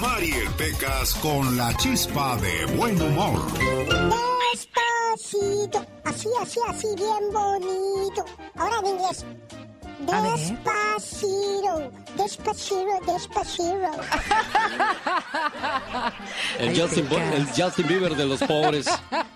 Mariel Pecas con la chispa de buen humor. Despacito, así, así, así, bien bonito. Ahora en inglés. Despacito, despacito, despacito. El Justin, el Justin Bieber de los pobres.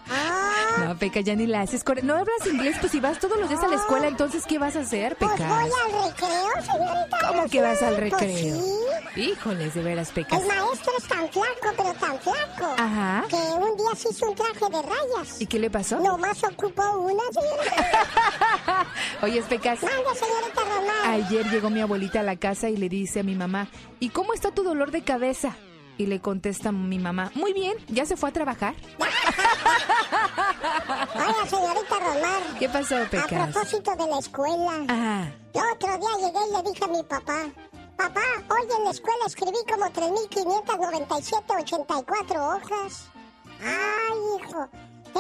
No, Peca, ya ni la haces. No hablas inglés, pues si vas todos los días a la escuela, entonces ¿qué vas a hacer, Peca? Pues voy al recreo, señorita. ¿Cómo que vas al recreo? Pues sí. Híjoles, de veras, Peca. El maestro es tan flaco, pero tan flaco. Ajá. Que un día se hizo un traje de rayas. ¿Y qué le pasó? Nomás ocupó una, señorita. Oye, Pecas. Manda, señorita Román. Ayer llegó mi abuelita a la casa y le dice a mi mamá, ¿y cómo está tu dolor de cabeza? Y le contesta mi mamá, muy bien, ¿ya se fue a trabajar? Hola, señorita Román. ¿Qué pasó, Pecas? A propósito de la escuela. Ajá. Yo otro día llegué y le dije a mi papá, papá, hoy en la escuela escribí como 3.597, 84 hojas. Ay, hijo,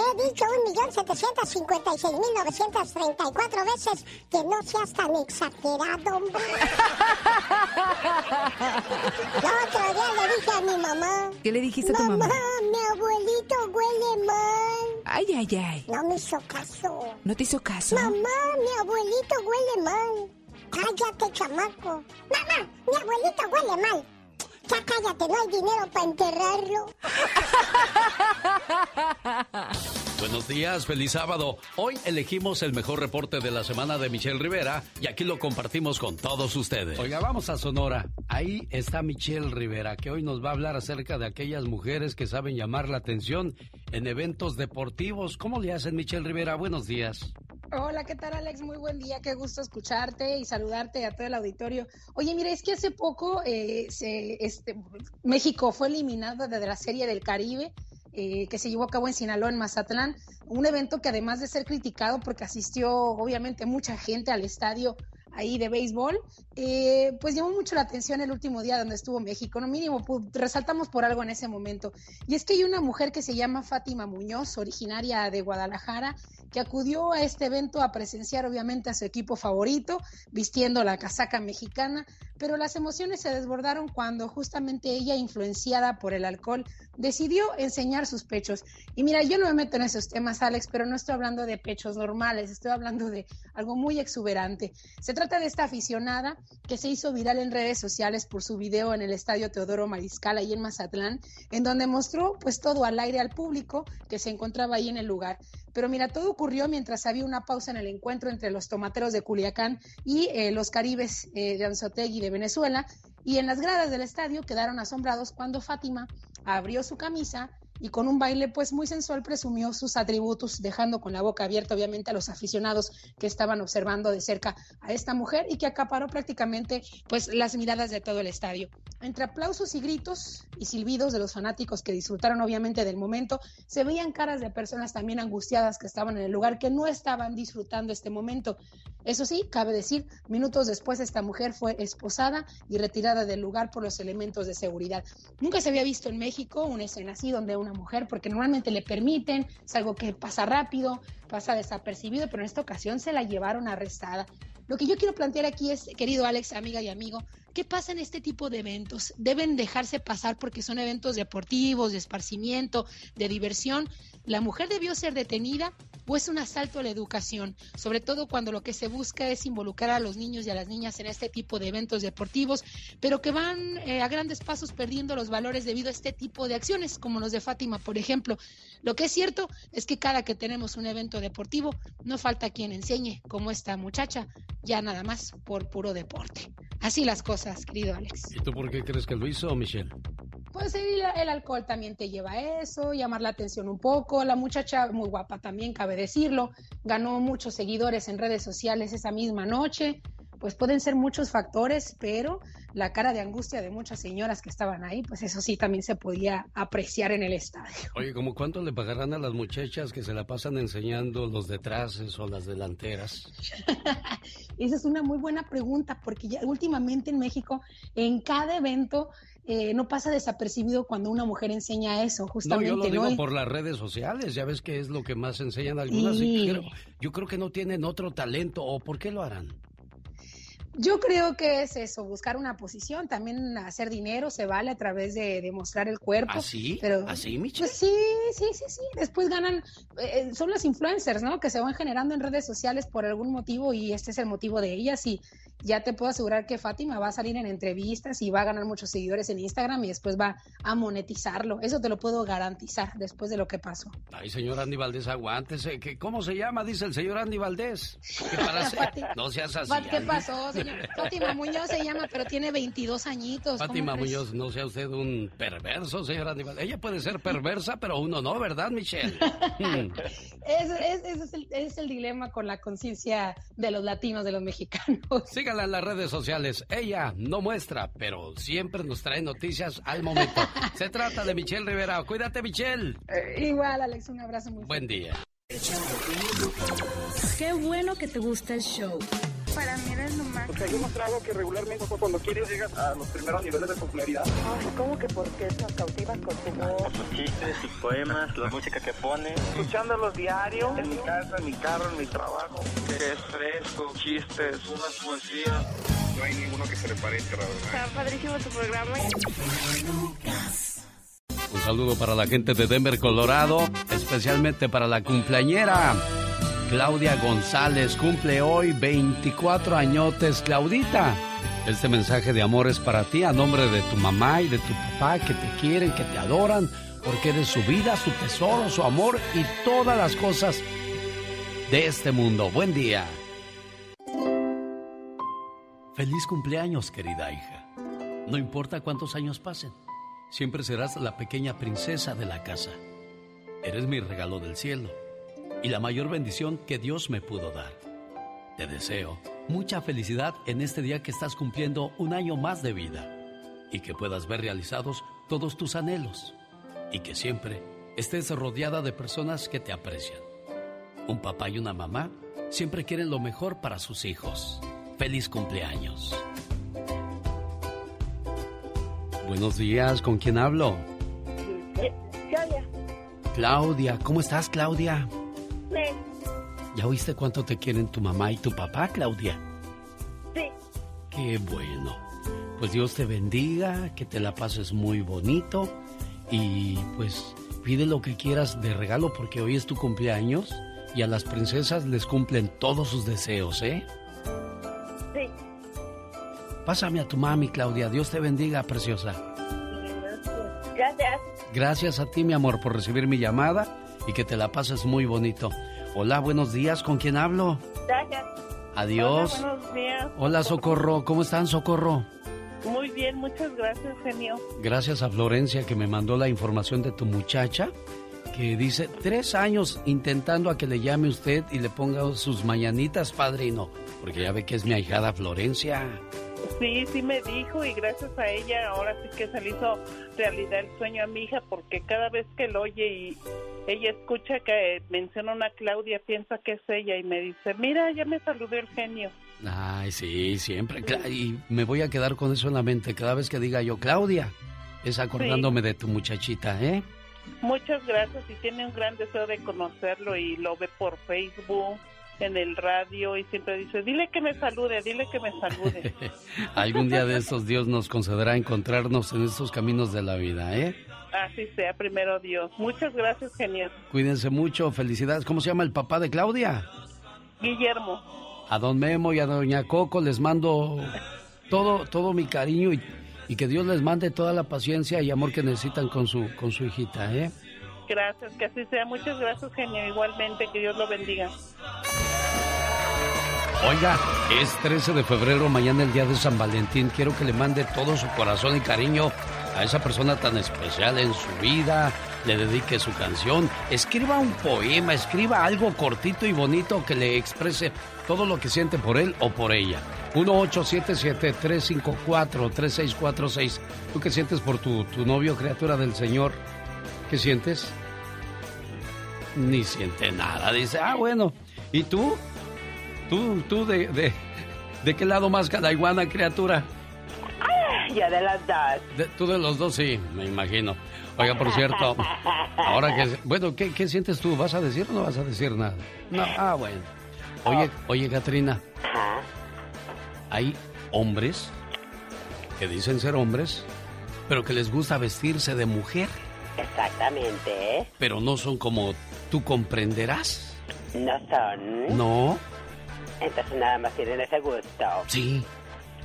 he dicho 1.756.934 veces que no seas tan exagerado, hombre. El otro día le dije a mi mamá. ¿Qué le dijiste a tu mamá? Mamá, mi abuelito huele mal. Ay, ay, ay. No me hizo caso. ¿No te hizo caso? Mamá, mi abuelito huele mal. Cállate, chamaco. Mamá, mi abuelito huele mal. Ya cállate, no hay dinero para enterrarlo. Buenos días, feliz sábado. Hoy elegimos el mejor reporte de la semana de Michelle Rivera y aquí lo compartimos con todos ustedes. Oiga, vamos a Sonora. Ahí está Michelle Rivera, que hoy nos va a hablar acerca de aquellas mujeres que saben llamar la atención en eventos deportivos. ¿Cómo le hacen, Michelle Rivera? Buenos días. Hola, ¿qué tal Alex? Muy buen día, qué gusto escucharte y saludarte a todo el auditorio. Oye, mira, es que hace poco eh, se, este, México fue eliminado de la Serie del Caribe. Eh, que se llevó a cabo en Sinaloa, en Mazatlán, un evento que además de ser criticado porque asistió obviamente mucha gente al estadio ahí de béisbol, eh, pues llamó mucho la atención el último día donde estuvo México, no mínimo, resaltamos por algo en ese momento. Y es que hay una mujer que se llama Fátima Muñoz, originaria de Guadalajara, que acudió a este evento a presenciar obviamente a su equipo favorito, vistiendo la casaca mexicana, pero las emociones se desbordaron cuando justamente ella, influenciada por el alcohol, decidió enseñar sus pechos. Y mira, yo no me meto en esos temas, Alex, pero no estoy hablando de pechos normales, estoy hablando de algo muy exuberante. Se trata de esta aficionada que se hizo viral en redes sociales por su video en el estadio Teodoro Mariscal, ahí en Mazatlán, en donde mostró pues todo al aire al público que se encontraba ahí en el lugar. Pero mira, todo ocurrió mientras había una pausa en el encuentro entre los tomateros de Culiacán y eh, los caribes eh, de Anzotegui de Venezuela. Y en las gradas del estadio quedaron asombrados cuando Fátima abrió su camisa y con un baile pues muy sensual presumió sus atributos, dejando con la boca abierta obviamente a los aficionados que estaban observando de cerca a esta mujer y que acaparó prácticamente pues las miradas de todo el estadio. Entre aplausos y gritos y silbidos de los fanáticos que disfrutaron obviamente del momento, se veían caras de personas también angustiadas que estaban en el lugar que no estaban disfrutando este momento. Eso sí, cabe decir, minutos después esta mujer fue esposada y retirada del lugar por los elementos de seguridad. Nunca se había visto en México una escena así donde una mujer, porque normalmente le permiten, es algo que pasa rápido, pasa desapercibido, pero en esta ocasión se la llevaron arrestada. Lo que yo quiero plantear aquí es, querido Alex, amiga y amigo, ¿qué pasa en este tipo de eventos? ¿Deben dejarse pasar porque son eventos deportivos, de esparcimiento, de diversión? ¿La mujer debió ser detenida o es un asalto a la educación? Sobre todo cuando lo que se busca es involucrar a los niños y a las niñas en este tipo de eventos deportivos, pero que van eh, a grandes pasos perdiendo los valores debido a este tipo de acciones, como los de Fátima, por ejemplo. Lo que es cierto es que cada que tenemos un evento deportivo, no falta quien enseñe, como esta muchacha, ya nada más por puro deporte. Así las cosas, querido Alex. ¿Y tú por qué crees que lo hizo, Michelle? Pues el, el, alcohol también te lleva a eso, llamar la atención un poco. La muchacha, muy guapa también, cabe decirlo, ganó muchos seguidores en redes sociales esa misma noche. Pues pueden ser muchos factores, pero la cara de angustia de muchas señoras que estaban ahí, pues eso sí también se podía apreciar en el estadio. Oye, ¿cómo cuánto le pagarán a las muchachas que se la pasan enseñando los detraces o las delanteras? Esa es una muy buena pregunta, porque ya últimamente en México, en cada evento, eh, no pasa desapercibido cuando una mujer enseña eso, justamente. No, yo lo digo por las redes sociales, ya ves que es lo que más enseñan algunas. Y... yo creo que no tienen otro talento, ¿o por qué lo harán? Yo creo que es eso, buscar una posición, también hacer dinero se vale a través de, demostrar el cuerpo. ¿Así? Pero, ¿Así, Michelle? Pues sí, sí, sí, sí. Después ganan, eh, son las influencers, ¿no? Que se van generando en redes sociales por algún motivo y este es el motivo de ellas y ya te puedo asegurar que Fátima va a salir en entrevistas y va a ganar muchos seguidores en Instagram y después va a monetizarlo. Eso te lo puedo garantizar después de lo que pasó. Ay, señor Andy Valdés, aguántese. ¿Cómo se llama? Dice el señor Andy Valdés. no seas así. ¿Qué pasó, señor? Fátima Muñoz se llama, pero tiene 22 añitos. Fátima Muñoz, no sea usted un perverso, señor Andy Valdés. Ella puede ser perversa, pero uno no, ¿verdad, Michelle? ese es, el, es el dilema con la conciencia de los latinos, de los mexicanos. Síganla en las redes sociales. Ella no muestra, pero siempre nos trae noticias al momento. Se trata de Michelle Rivera. Cuídate, Michelle. Eh, igual, Alex, un abrazo muy Buen día. Qué bueno que te gusta el show. Para mí eres lo más. Porque hay un trago que regularmente cuando quieres llegas a los primeros niveles de popularidad. Ay, ¿cómo que por qué nos cautivas con tu voz? Sus chistes, sus poemas, la música que pone. Escuchándolos diario, en mi casa, en mi carro, en mi trabajo. Es fresco, chistes, unas poesías. No hay ninguno que se le parezca, la verdad. Está padrísimo tu programa. Un saludo para la gente de Denver, Colorado, especialmente para la cumpleañera. Claudia González cumple hoy 24 añotes. Claudita, este mensaje de amor es para ti a nombre de tu mamá y de tu papá que te quieren, que te adoran, porque eres su vida, su tesoro, su amor y todas las cosas de este mundo. Buen día. Feliz cumpleaños, querida hija. No importa cuántos años pasen, siempre serás la pequeña princesa de la casa. Eres mi regalo del cielo y la mayor bendición que Dios me pudo dar. Te deseo mucha felicidad en este día que estás cumpliendo un año más de vida y que puedas ver realizados todos tus anhelos y que siempre estés rodeada de personas que te aprecian. Un papá y una mamá siempre quieren lo mejor para sus hijos. Feliz cumpleaños. Buenos días, ¿con quién hablo? Claudia. Claudia, ¿cómo estás, Claudia? ¿Ya oíste cuánto te quieren tu mamá y tu papá, Claudia? Sí. Qué bueno. Pues Dios te bendiga, que te la pases muy bonito y pues pide lo que quieras de regalo porque hoy es tu cumpleaños y a las princesas les cumplen todos sus deseos, ¿eh? Sí. Pásame a tu mami, Claudia. Dios te bendiga, preciosa. Gracias. Gracias a ti, mi amor, por recibir mi llamada y que te la pases muy bonito. Hola, buenos días. ¿Con quién hablo? Gracias. Adiós. Hola, buenos días. Hola, Socorro. ¿Cómo están, Socorro? Muy bien, muchas gracias, genio. Gracias a Florencia que me mandó la información de tu muchacha que dice tres años intentando a que le llame usted y le ponga sus mañanitas, padrino, porque ya ve que es mi ahijada Florencia. Sí, sí me dijo y gracias a ella ahora sí que se le hizo realidad el sueño a mi hija porque cada vez que lo oye y ella escucha que menciona una Claudia piensa que es ella y me dice, mira, ya me saludó el genio. Ay, sí, siempre. Y me voy a quedar con eso en la mente cada vez que diga yo, Claudia, es acordándome de tu muchachita, ¿eh? Muchas gracias y tiene un gran deseo de conocerlo y lo ve por Facebook, en el radio y siempre dice, dile que me salude, dile que me salude. Algún día de estos Dios nos concederá encontrarnos en estos caminos de la vida, ¿eh? Así sea, primero Dios. Muchas gracias, genial. Cuídense mucho, felicidades. ¿Cómo se llama el papá de Claudia? Guillermo. A don Memo y a doña Coco les mando todo, todo mi cariño y, y que Dios les mande toda la paciencia y amor que necesitan con su, con su hijita, ¿eh? Gracias, que así sea. Muchas gracias, genio. Igualmente, que Dios lo bendiga. Oiga, es 13 de febrero, mañana el día de San Valentín. Quiero que le mande todo su corazón y cariño a esa persona tan especial en su vida. Le dedique su canción. Escriba un poema, escriba algo cortito y bonito que le exprese todo lo que siente por él o por ella. 1877-354-3646. ¿Tú qué sientes por tu, tu novio, criatura del Señor? ¿Qué sientes? Ni siente nada. Dice, ah, bueno. ¿Y tú? ¿Tú, tú de, de, de qué lado más cada iguana, criatura? Ya de las dos. tú de los dos, sí, me imagino. Oiga, por cierto, ahora que... Bueno, ¿qué, ¿qué, sientes tú? ¿Vas a decir o no vas a decir nada? No, ah, bueno. Oye, oye, Katrina. hay hombres que dicen ser hombres, pero que les gusta vestirse de mujer. Exactamente. Pero no son como tú comprenderás. No son. No. Entonces nada más tienen ese gusto. Sí.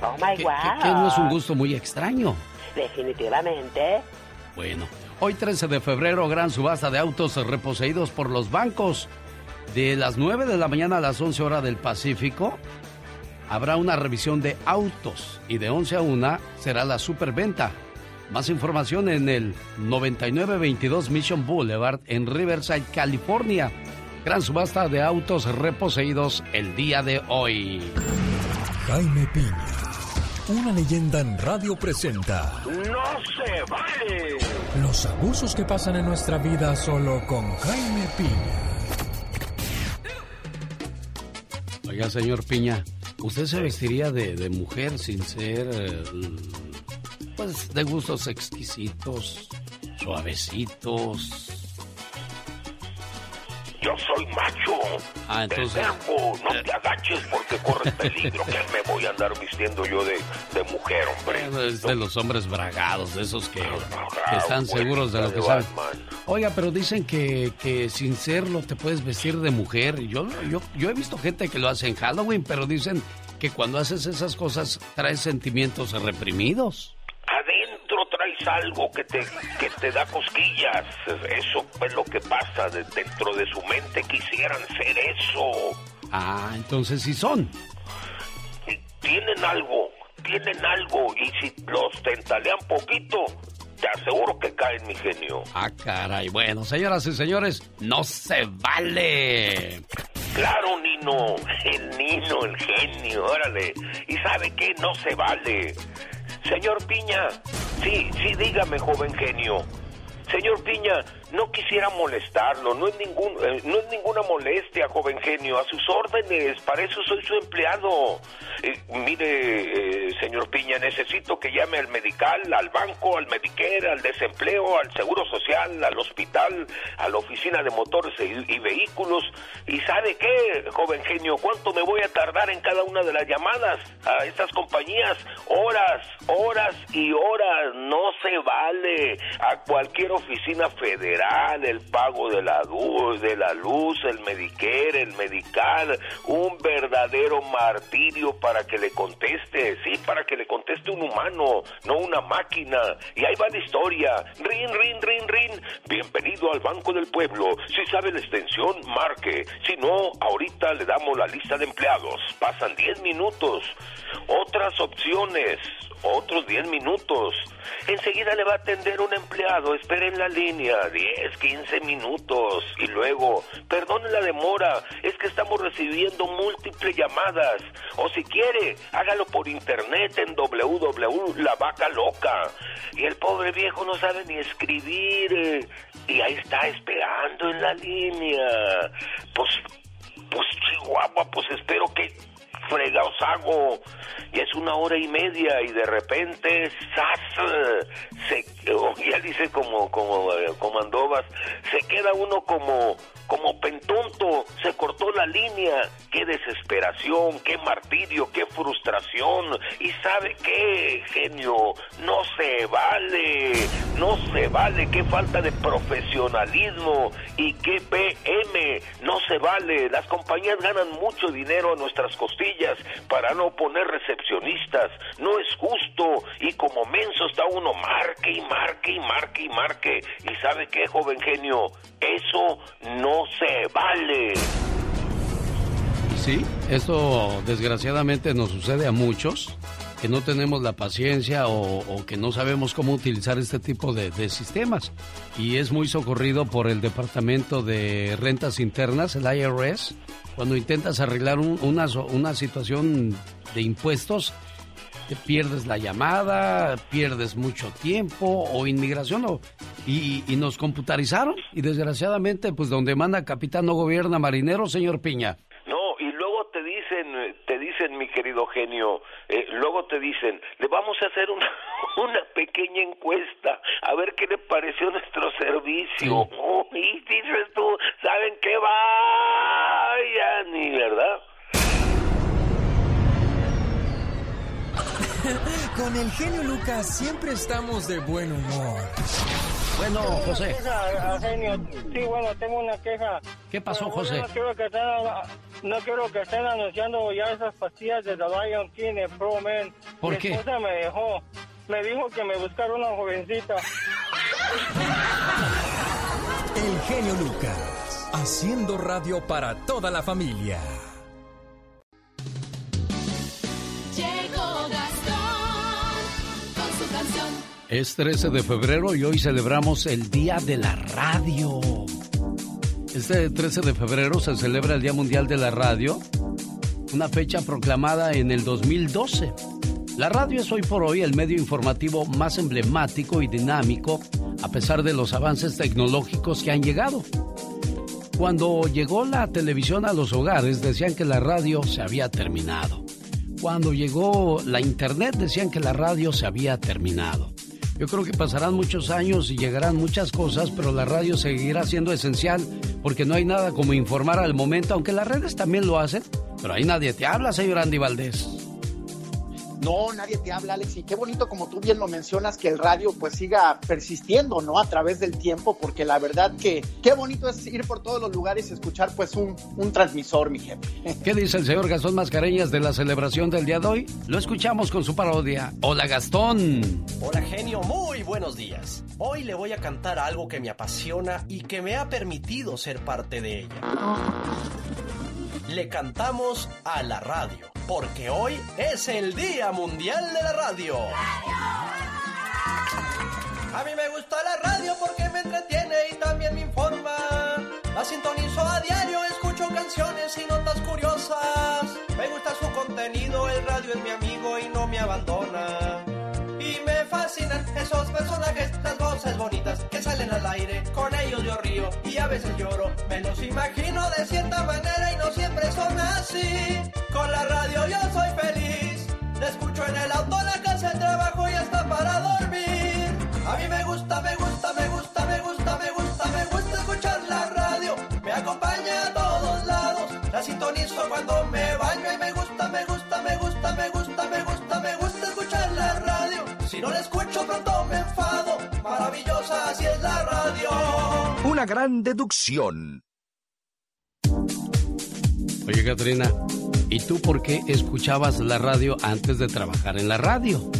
Oh my Que, wow. que- que no es un gusto muy extraño. Definitivamente. Bueno, hoy 13 de febrero, gran subasta de autos reposeídos por los bancos. De las 9 de la mañana a las 11 horas del Pacífico, habrá una revisión de autos y de 11 a 1 será la superventa. Más información en el 9922 Mission Boulevard en Riverside, California. Gran subasta de autos reposeídos el día de hoy. Jaime Piña, una leyenda en radio presenta ¡No se vale! los abusos que pasan en nuestra vida solo con Jaime Piña. Oiga, señor Piña, ¿usted se vestiría de, de mujer sin ser, eh, pues, de gustos exquisitos, suavecitos? Yo soy macho. Ah, entonces- no te agaches porque corres peligro. que me voy a andar vistiendo yo de, de mujer, hombre? Bueno, es de los hombres bragados, de esos que, que están pues, seguros de lo que saben. Oiga, pero dicen que, que sin serlo te puedes vestir de mujer. Yo, yo, yo he visto gente que lo hace en Halloween, pero dicen que cuando haces esas cosas traes sentimientos reprimidos. Traes algo que te, que te da cosquillas. Eso es lo que pasa. de- dentro de su mente quisieran ser eso. Ah, entonces sí son. Tienen algo, tienen algo. Y si los tentalean poquito, te aseguro que caen, mi genio. Ah, caray. Bueno, señoras y señores, no se vale. Claro, Nino, el Nino, el genio, órale. ¿Y sabe qué? No se vale. Señor Piña, sí, sí, dígame, joven genio. Señor Piña, no quisiera molestarlo, no es, ningún, eh, no es ninguna molestia, joven genio, a sus órdenes, para eso soy su empleado. Eh, mire, eh, señor Piña, necesito que llame al medical, al banco, al Medicare, al desempleo, al seguro social, al hospital, a la oficina de motores y, y vehículos. ¿Y sabe qué, joven genio? ¿Cuánto me voy a tardar en cada una de las llamadas a estas compañías? Horas, horas y horas, no se vale. A cualquier oficina federal, el pago de la, luz, el Medicare, el Medical, un verdadero martirio para que le conteste, sí, para que le conteste un humano, no una máquina. Y ahí va la historia. Rin, rin, rin, rin. Bienvenido al Banco del Pueblo. Si sabe la extensión, marque. Si no, ahorita le damos la lista de empleados. Pasan 10 minutos. Otras opciones. Otros 10 minutos. Enseguida le va a atender un empleado. Espere en la línea. 10, 15 minutos. Y luego, perdone la demora. Es que estamos recibiendo múltiples llamadas. O si quiere, hágalo por internet en www La Vaca Loca. Y el pobre viejo no sabe ni escribir. eh, Y ahí está esperando en la línea. Pues, pues Chihuahua, pues espero que fregados hago. Y es una hora y media y de repente. Se, ya dice como, como, eh, como se queda uno como, como pentonto, se cortó la línea. ¡Qué desesperación, qué martirio, qué frustración! ¿Y sabe qué, genio? No se vale, no se vale, qué falta de profesionalismo y qué PM, no se vale. Las compañías ganan mucho dinero a nuestras costillas para no poner recepcionistas, no es justo y como menso está uno marque y marque y marque y marque. ¿Y sabe qué, joven genio? Eso no se vale. Sí, esto desgraciadamente nos sucede a muchos que no tenemos la paciencia o, que no sabemos cómo utilizar este tipo de, sistemas. Y es muy socorrido por el Departamento de Rentas Internas, el IRS, cuando intentas arreglar un- una, una situación de impuestos, pierdes la llamada, pierdes mucho tiempo o inmigración o- y, y nos computarizaron y desgraciadamente pues donde manda capitán no gobierna marinero, señor Piña. No, y luego te dicen, te dicen, mi querido genio, eh, luego te dicen, le vamos a hacer una, una pequeña encuesta, a ver qué le pareció nuestro servicio. Oh, y dices tú, ¿saben qué? Vaya, ni verdad. Con el genio Lucas siempre estamos de buen humor. Bueno, José. genio. Sí, bueno, tengo una queja. ¿Qué pasó, Bueno, José? No quiero, que estén, no quiero que estén anunciando ya esas pastillas de The Lion King en Pro Man. ¿Por Mi qué? esposa me dejó. Me dijo que me buscara una jovencita. El genio Lucas, haciendo radio para toda la familia. Llegó Es 13 de febrero y hoy celebramos el Día de la Radio. Este 13 de febrero se celebra el Día Mundial de la Radio, una fecha proclamada en el 2012. La radio es hoy por hoy el medio informativo más emblemático y dinámico a pesar de los avances tecnológicos que han llegado. Cuando llegó la televisión a los hogares decían que la radio se había terminado. Cuando llegó la internet decían que la radio se había terminado. Yo creo que pasarán muchos años y llegarán muchas cosas, pero la radio seguirá siendo esencial porque no hay nada como informar al momento, aunque las redes también lo hacen, pero ahí nadie te habla, señor Andy Valdés. No, nadie te habla, Alex, y qué bonito como tú bien lo mencionas que el radio pues siga persistiendo, ¿no? A través del tiempo, porque la verdad que qué bonito es ir por todos los lugares y escuchar pues un, un transmisor, mi jefe. ¿Qué dice el señor Gastón Mascareñas de la celebración del día de hoy? Lo escuchamos con su parodia. Hola Gastón. Hola genio, muy buenos días. Hoy le voy a cantar algo que me apasiona y que me ha permitido ser parte de ella. Le cantamos a la radio, porque hoy es el Día Mundial de la Radio. A mí me gusta la radio porque me entretiene y también me informa. La sintonizo a diario, escucho canciones y notas curiosas. Me gusta su contenido, el radio es mi amigo y no me abandona. Y me fascinan esos personajes, las voces bonitas que salen al aire. Con ellos yo río y a veces lloro. Me los imagino de cierta manera y no siempre son así. Con la radio yo soy feliz. La escucho en el auto, en la casa, el trabajo y hasta para dormir. A mí me gusta, me gusta, me gusta, me gusta, me gusta, me gusta escuchar la radio. Me acompaña a todos lados. La sintonizo cuando me baño y me gusta, me gusta, me gusta, me gusta, me gusta, me gusta escuchar la radio. Si no la escucho pronto me enfado. Maravillosa, así es la radio. Una gran deducción. Oye, Katrina, ¿y tú por qué escuchabas la radio antes de trabajar en la radio?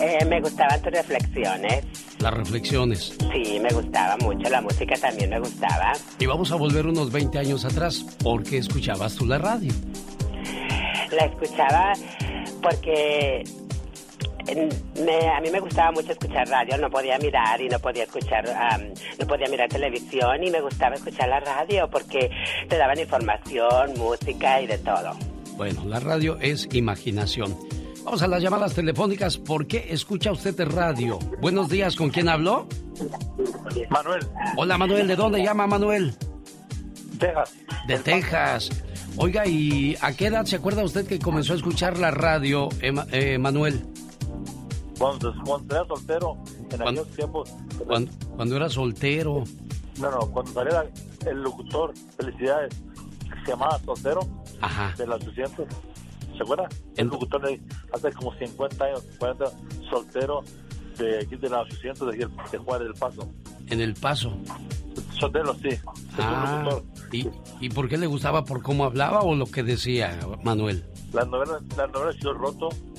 Eh, me gustaban tus reflexiones. Las reflexiones. Sí, me gustaba mucho. La música también me gustaba. Y vamos a volver unos 20 años atrás. ¿Por qué escuchabas tú la radio? La escuchaba porque me- a mí me gustaba mucho escuchar radio, no podía mirar y no podía escuchar, am, no podía mirar televisión y me gustaba escuchar la radio porque te daban información, música y de todo. Bueno, la radio es imaginación. Vamos a las llamadas telefónicas. ¿Por qué escucha usted de radio? Buenos días, ¿con quién habló? Manuel. Hola, Manuel. ¿De dónde llama Manuel? Texas. De Texas. Oiga, ¿y a qué edad se acuerda usted que comenzó a escuchar la radio, Ema- eh, Manuel? Cuando, cuando era soltero, en aquellos tiempos. Cuando, cuando era soltero. No, no, cuando salía el locutor, felicidades, que se llamaba Soltero, Ajá. de los 800. ¿Se acuerda? El locutor de hace como 50 años, 40, soltero, de aquí de los 800, de, aquí, de Juárez del Paso. En El Paso. Soltero, sí. Ah. ¿y, ¿y por qué le gustaba? ¿Por cómo hablaba o lo que decía, Manuel? Las novelas, las novelas Yo Roto, las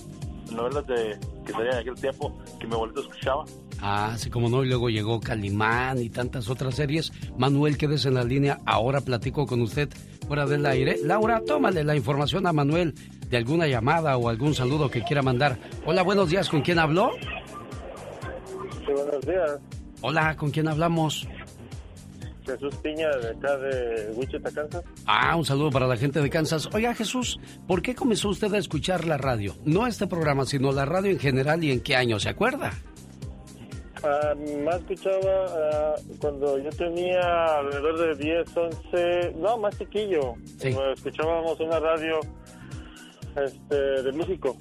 novelas de, que salían en aquel tiempo, que mi abuelito escuchaba. Ah, sí, como no, y luego llegó Calimán y tantas otras series. Manuel, quédese en la línea, ahora platico con usted fuera del aire. Laura, tómale la información a Manuel de alguna llamada o algún saludo que quiera mandar. Hola, buenos días, ¿con quién habló? Sí, buenos días. Hola, ¿con quién hablamos? Jesús Piña, de acá de Wichita, Kansas. Ah, un saludo para la gente de Kansas. Oiga, Jesús, ¿por qué comenzó usted a escuchar la radio? No este programa, sino la radio en general y en qué año, ¿se acuerda? Ah, más escuchaba ah, cuando yo tenía alrededor de 10, 11, no, más chiquillo. Sí. Escuchábamos una radio este, de México.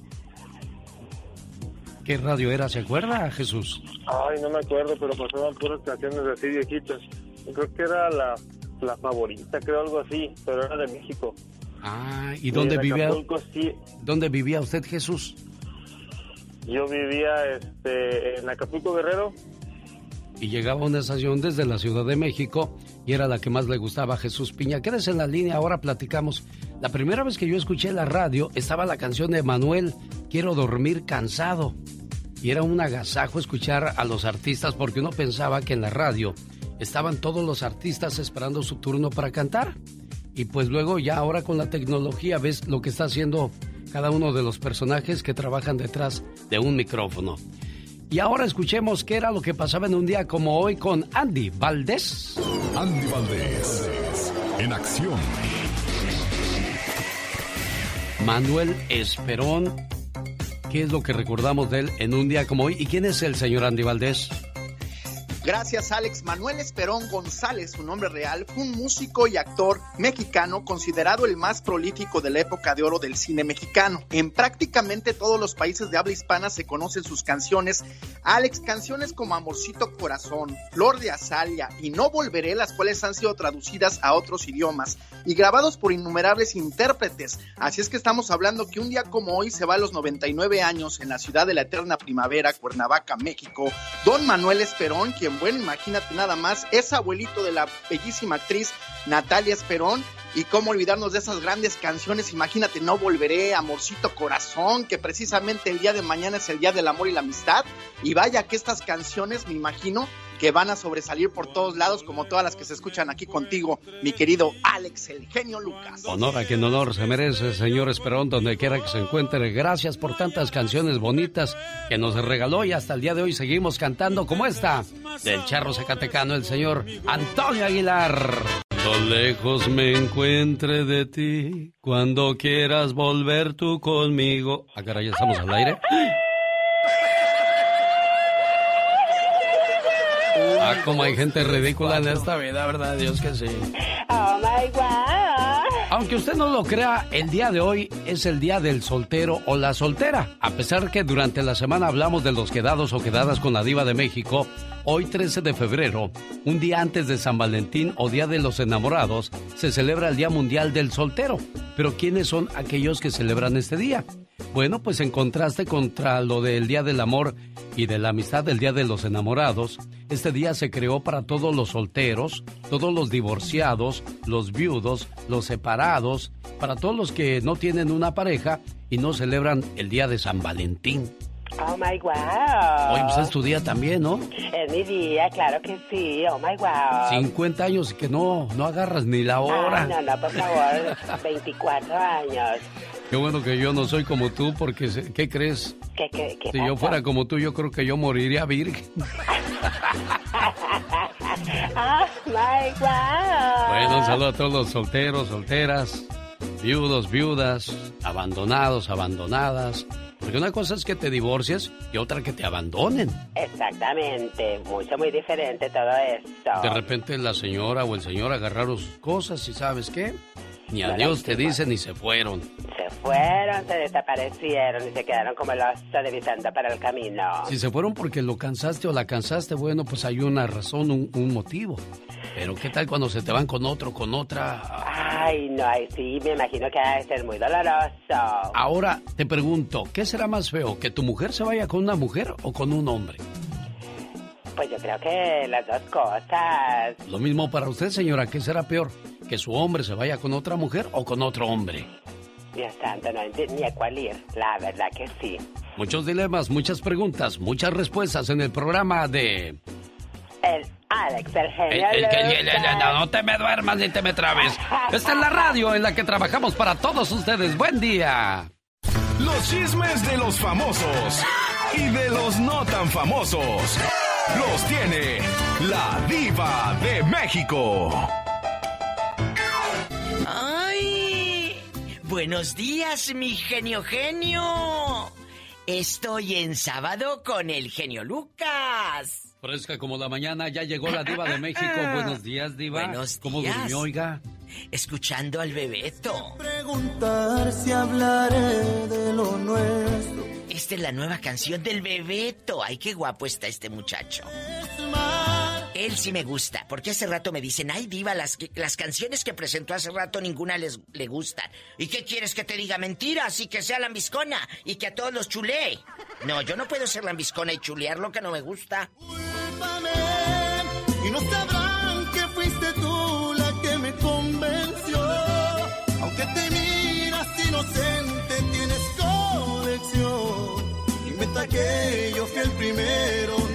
¿Qué radio era, se acuerda, Jesús? Ay, no me acuerdo, pero pasaban puras canciones así viejitas. Yo creo que era la, la favorita, creo algo así, pero era de México. Ah, ¿y dónde vivía? Acapulco, sí, ¿Dónde vivía usted, Jesús? Yo vivía este, en Acapulco Guerrero. Y llegaba a una estación desde la Ciudad de México y era la que más le gustaba a Jesús Piña. Quédese en la línea, ahora platicamos. La primera vez que yo escuché la radio estaba la canción de Manuel, Quiero dormir cansado. Y era un agasajo escuchar a los artistas porque uno pensaba que en la radio estaban todos los artistas esperando su turno para cantar. Y pues luego ya ahora con la tecnología ves lo que está haciendo cada uno de los personajes que trabajan detrás de un micrófono. Y ahora escuchemos qué era lo que pasaba en un día como hoy con Andy Valdés. Andy Valdés, en acción. Manuel Esperón, ¿qué es lo que recordamos de él en un día como hoy? ¿Y quién es el señor Andy Valdés? Gracias, Alex. Manuel Esperón González, su nombre real, fue un músico y actor mexicano considerado el más prolífico de la época de oro del cine mexicano. En prácticamente todos los países de habla hispana se conocen sus canciones. Alex, canciones como Amorcito Corazón, Flor de Azalia y No Volveré, las cuales han sido traducidas a otros idiomas y grabados por innumerables intérpretes. Así es que estamos hablando que un día como hoy se va a los 99 años en la ciudad de la eterna primavera, Cuernavaca, México, don Manuel Esperón, quien bueno, imagínate nada más, es abuelito de la bellísima actriz Natalia Esperón. Y cómo olvidarnos de esas grandes canciones, imagínate, no volveré, amorcito corazón, que precisamente el día de mañana es el día del amor y la amistad. Y vaya que estas canciones, me imagino, que van a sobresalir por todos lados, como todas las que se escuchan aquí contigo, mi querido Alex, el genio Lucas. Honor a quien honor se merece, señor Esperón, donde quiera que se encuentre. Gracias por tantas canciones bonitas que nos regaló y hasta el día de hoy seguimos cantando como esta, del charro zacatecano, el señor Antonio Aguilar. Cuando lejos me encuentre de ti, cuando quieras volver tú conmigo. Ah, caray, ya estamos al aire. Ah, como hay gente ridícula en esta vida, ¿verdad? Dios que sí. Oh my God. Aunque usted no lo crea, el día de hoy es el día del soltero o la soltera. A pesar que durante la semana hablamos de los quedados o quedadas con la diva de México, hoy 13 de febrero, un día antes de San Valentín o Día de los Enamorados, se celebra el Día Mundial del Soltero. Pero ¿quiénes son aquellos que celebran este día? Bueno, pues en contraste contra lo del Día del Amor y de la Amistad del Día de los Enamorados, este día se creó para todos los solteros, todos los divorciados, los viudos, los separados, para todos los que no tienen una pareja y no celebran el Día de San Valentín. Oh my wow. Hoy pues es tu día también, ¿no? Es mi día, claro que sí. Oh my wow. 50 años y que no, no agarras ni la hora. Ah, no, no, por favor. 24 años. Qué bueno que yo no soy como tú, porque ¿qué crees? ¿Qué, qué, qué si yo fuera como tú, yo creo que yo moriría virgen. oh my. Bueno, un saludo a todos los solteros, solteras, viudos, viudas, abandonados, abandonadas. Porque una cosa es que te divorcies y otra que te abandonen. Exactamente, mucho, muy diferente todo esto. De repente la señora o el señor agarraron sus cosas y ¿sabes qué? Ni adiós te dicen ni se fueron. Fueron, se desaparecieron y se quedaron como los de Vicente para el camino. Si se fueron porque lo cansaste o la cansaste, bueno, pues hay una razón, un, un motivo. Pero ¿qué tal cuando se te van con otro, con otra? Ay, no, ay, sí, me imagino que ha de ser muy doloroso. Ahora te pregunto, ¿qué será más feo? ¿Que tu mujer se vaya con una mujer o con un hombre? Pues yo creo que las dos cosas. Lo mismo para usted, señora, ¿qué será peor? ¿Que su hombre se vaya con otra mujer o con otro hombre? Dios santo, no entiendo ni a cuál ir. La verdad que sí. Muchos dilemas, muchas preguntas, muchas respuestas en el programa de... El Alex, el genio. El, el, el, no, no te me duermas ni te me trabes. Esta es la radio en la que trabajamos para todos ustedes. Buen día. Los chismes de los famosos y de los no tan famosos los tiene la diva de México. Buenos días, mi genio genio. Estoy en sábado con el genio Lucas. Fresca como la mañana, ya llegó la diva de México. Buenos días, diva. Buenos ¿Cómo días. durmió, oiga? Escuchando al bebeto. Preguntar si hablaré de lo nuestro. Esta es la nueva canción del bebeto. Ay, qué guapo está este muchacho. Él sí me gusta, porque hace rato me dicen, ay diva, las, las canciones que presentó hace rato ninguna les le gustan. ¿Y qué quieres que te diga? Mentiras y que sea lambiscona y que a todos los chulee. No, yo no puedo ser lambiscona y chulear lo que no me gusta. y no sabrán que fuiste tú la que me convenció. Aunque te miras inocente, tienes colección. Inventa que yo fui el primero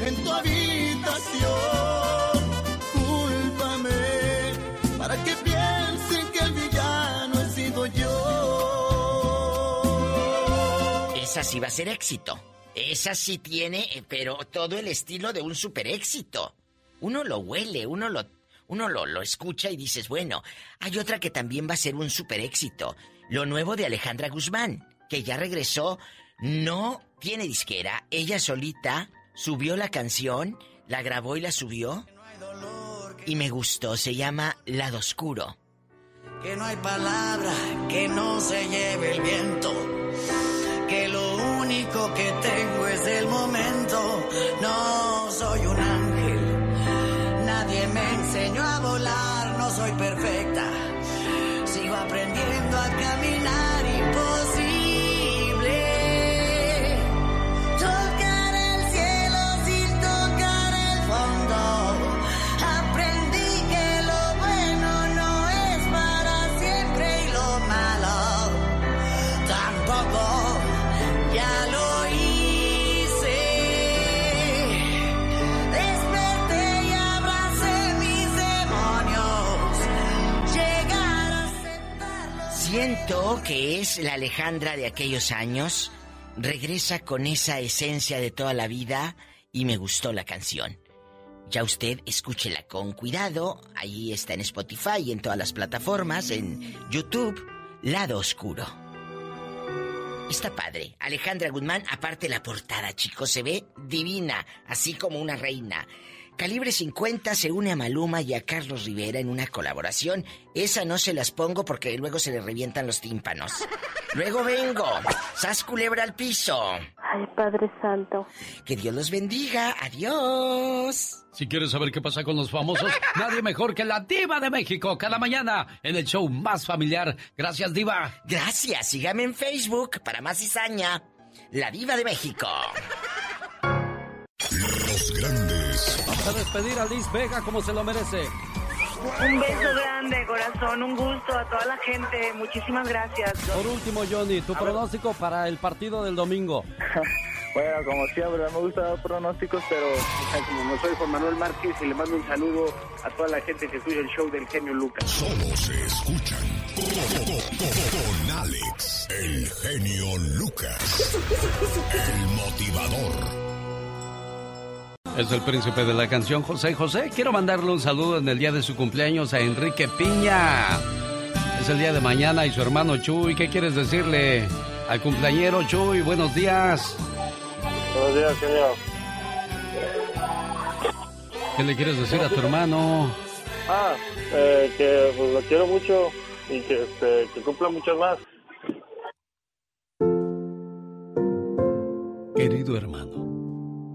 Esa sí va a ser éxito. Esa sí tiene, eh, pero todo el estilo de un super éxito. Uno lo huele, uno lo, uno lo, lo escucha y dices, bueno, hay otra que también va a ser un super éxito. Lo nuevo de Alejandra Guzmán, que ya regresó, no tiene disquera, ella solita subió la canción, la grabó y la subió. Y me gustó, se llama Lado Oscuro. Que no hay palabra que no se lleve el viento. Único que tengo es el momento. No soy un ángel. Nadie me enseñó a volar. No soy perfecta. Sigo aprendiendo a caminar. Siento que es la Alejandra de aquellos años. Regresa con esa esencia de toda la vida y me gustó la canción. Ya usted escúchela con cuidado. Ahí está en Spotify y en todas las plataformas, en YouTube, Lado Oscuro. Está padre. Alejandra Guzmán, aparte la portada, chicos, se ve divina, así como una reina. Calibre 50 se une a Maluma y a Carlos Rivera en una colaboración. Esa no se las pongo porque luego se le revientan los tímpanos. Luego vengo. Sas culebra al piso. Ay, Padre Santo. Que Dios los bendiga. Adiós. Si quieres saber qué pasa con los famosos, nadie mejor que la Diva de México cada mañana en el show más familiar. Gracias, Diva. Gracias. Sígame en Facebook para más cizaña. La Diva de México. Los grandes. A despedir a Liz Vega como se lo merece. Un beso grande, corazón, un gusto a toda la gente. Muchísimas gracias. Por último, Johnny, tu pronóstico para el partido del domingo. Bueno, como siempre, me gusta dar pronósticos, pero como no soy Juan Manuel Márquez y le mando un saludo a toda la gente que escucha el show del genio Lucas. Solo se escuchan con Alex, el genio Lucas. El motivador. Es el príncipe de la canción José José. Quiero mandarle un saludo en el día de su cumpleaños a Enrique Piña. Es el día de mañana y su hermano Chuy. ¿Qué quieres decirle al cumpleañero Chuy? Buenos días. Buenos días, genio. ¿Qué le quieres decir a tu hermano? Ah, eh, que pues, lo quiero mucho y que, este, que cumpla muchas más. Querido hermano,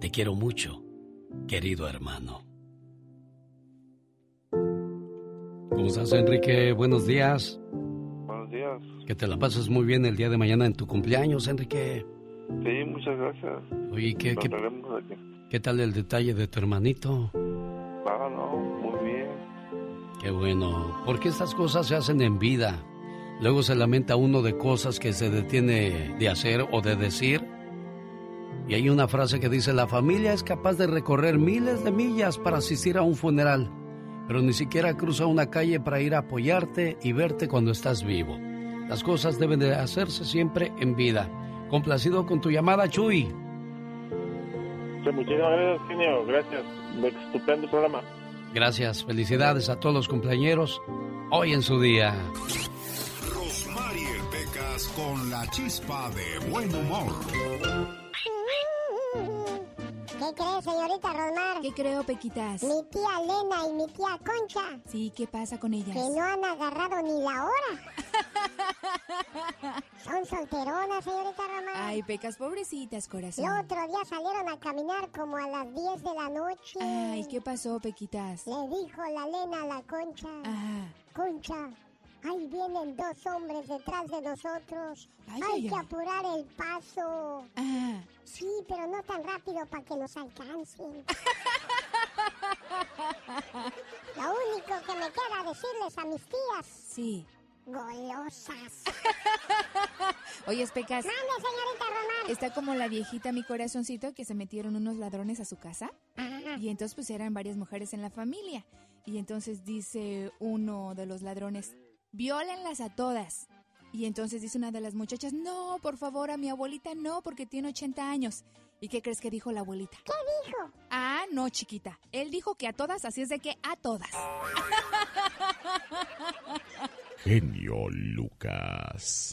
Te quiero mucho, querido hermano. ¿Cómo estás, Enrique? Buenos días. Buenos días. Que te la pases muy bien el día de mañana en tu cumpleaños, Enrique. Sí, muchas gracias. Oye, ¿qué, qué, qué tal el detalle de tu hermanito? Ah, no, muy bien. Qué bueno, porque estas cosas se hacen en vida. Luego se lamenta uno de cosas que se detiene de hacer o de decir. Y hay una frase que dice, la familia es capaz de recorrer miles de millas para asistir a un funeral, pero ni siquiera cruza una calle para ir a apoyarte y verte cuando estás vivo. Las cosas deben de hacerse siempre en vida. Complacido con tu llamada, Chuy. Sí, muchísimas gracias, genio. Gracias. Estupendo programa. Gracias, felicidades a todos los cumpleañeros hoy en su día. Rosmarie Pecas con la chispa de buen humor. ¿Qué crees, señorita Rosmar? ¿Qué creo, Pequitas? Mi tía Lena y mi tía Concha. Sí, ¿qué pasa con ellas? Que no han agarrado ni la hora. Son solteronas, señorita Rosmar. Ay, Pecas, pobrecitas, corazón. El otro día salieron a caminar como a las 10 de la noche. Ay, ¿qué pasó, Pequitas? Le dijo la Lena a la Concha. Ajá. Concha, ahí vienen dos hombres detrás de nosotros. Ay, Hay ay, que ay. apurar el paso. Ajá. Sí, pero no tan rápido para que nos alcancen. Lo único que me queda decirles a mis tías, Sí. golosas. Oye, Pecas, Mande, señorita Román. está como la viejita mi corazoncito que se metieron unos ladrones a su casa. Y entonces pues eran varias mujeres en la familia. Y entonces dice uno de los ladrones, viólenlas a todas. Y entonces dice una de las muchachas, no, por favor, a mi abuelita no, porque tiene 80 años. ¿Y qué crees que dijo la abuelita? ¿Qué dijo? Ah, no, chiquita. Él dijo que a todas, así es de que a todas. Genio Lucas.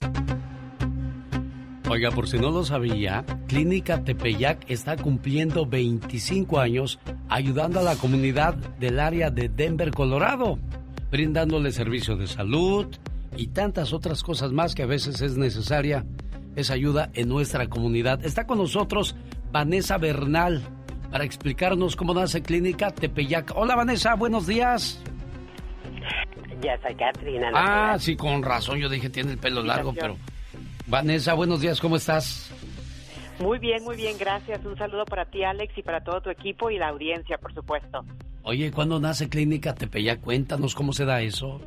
Oiga, por si no lo sabía, Clínica Tepeyac está cumpliendo 25 años ayudando a la comunidad del área de Denver, Colorado, brindándole servicios de salud y tantas otras cosas más que a veces es necesaria esa ayuda en nuestra comunidad. Está con nosotros Vanessa Bernal para explicarnos cómo nace Clínica Tepeyac. Hola Vanessa, buenos días. Ya soy Katrina. no Ah, sí, con razón, yo dije tiene el pelo largo, pero... Vanessa, buenos días, ¿cómo estás? Muy bien, muy bien, gracias. Un saludo para ti, Alex, y para todo tu equipo y la audiencia, por supuesto. Oye, ¿cuándo nace Clínica Tepeyac? Cuéntanos cómo se da eso.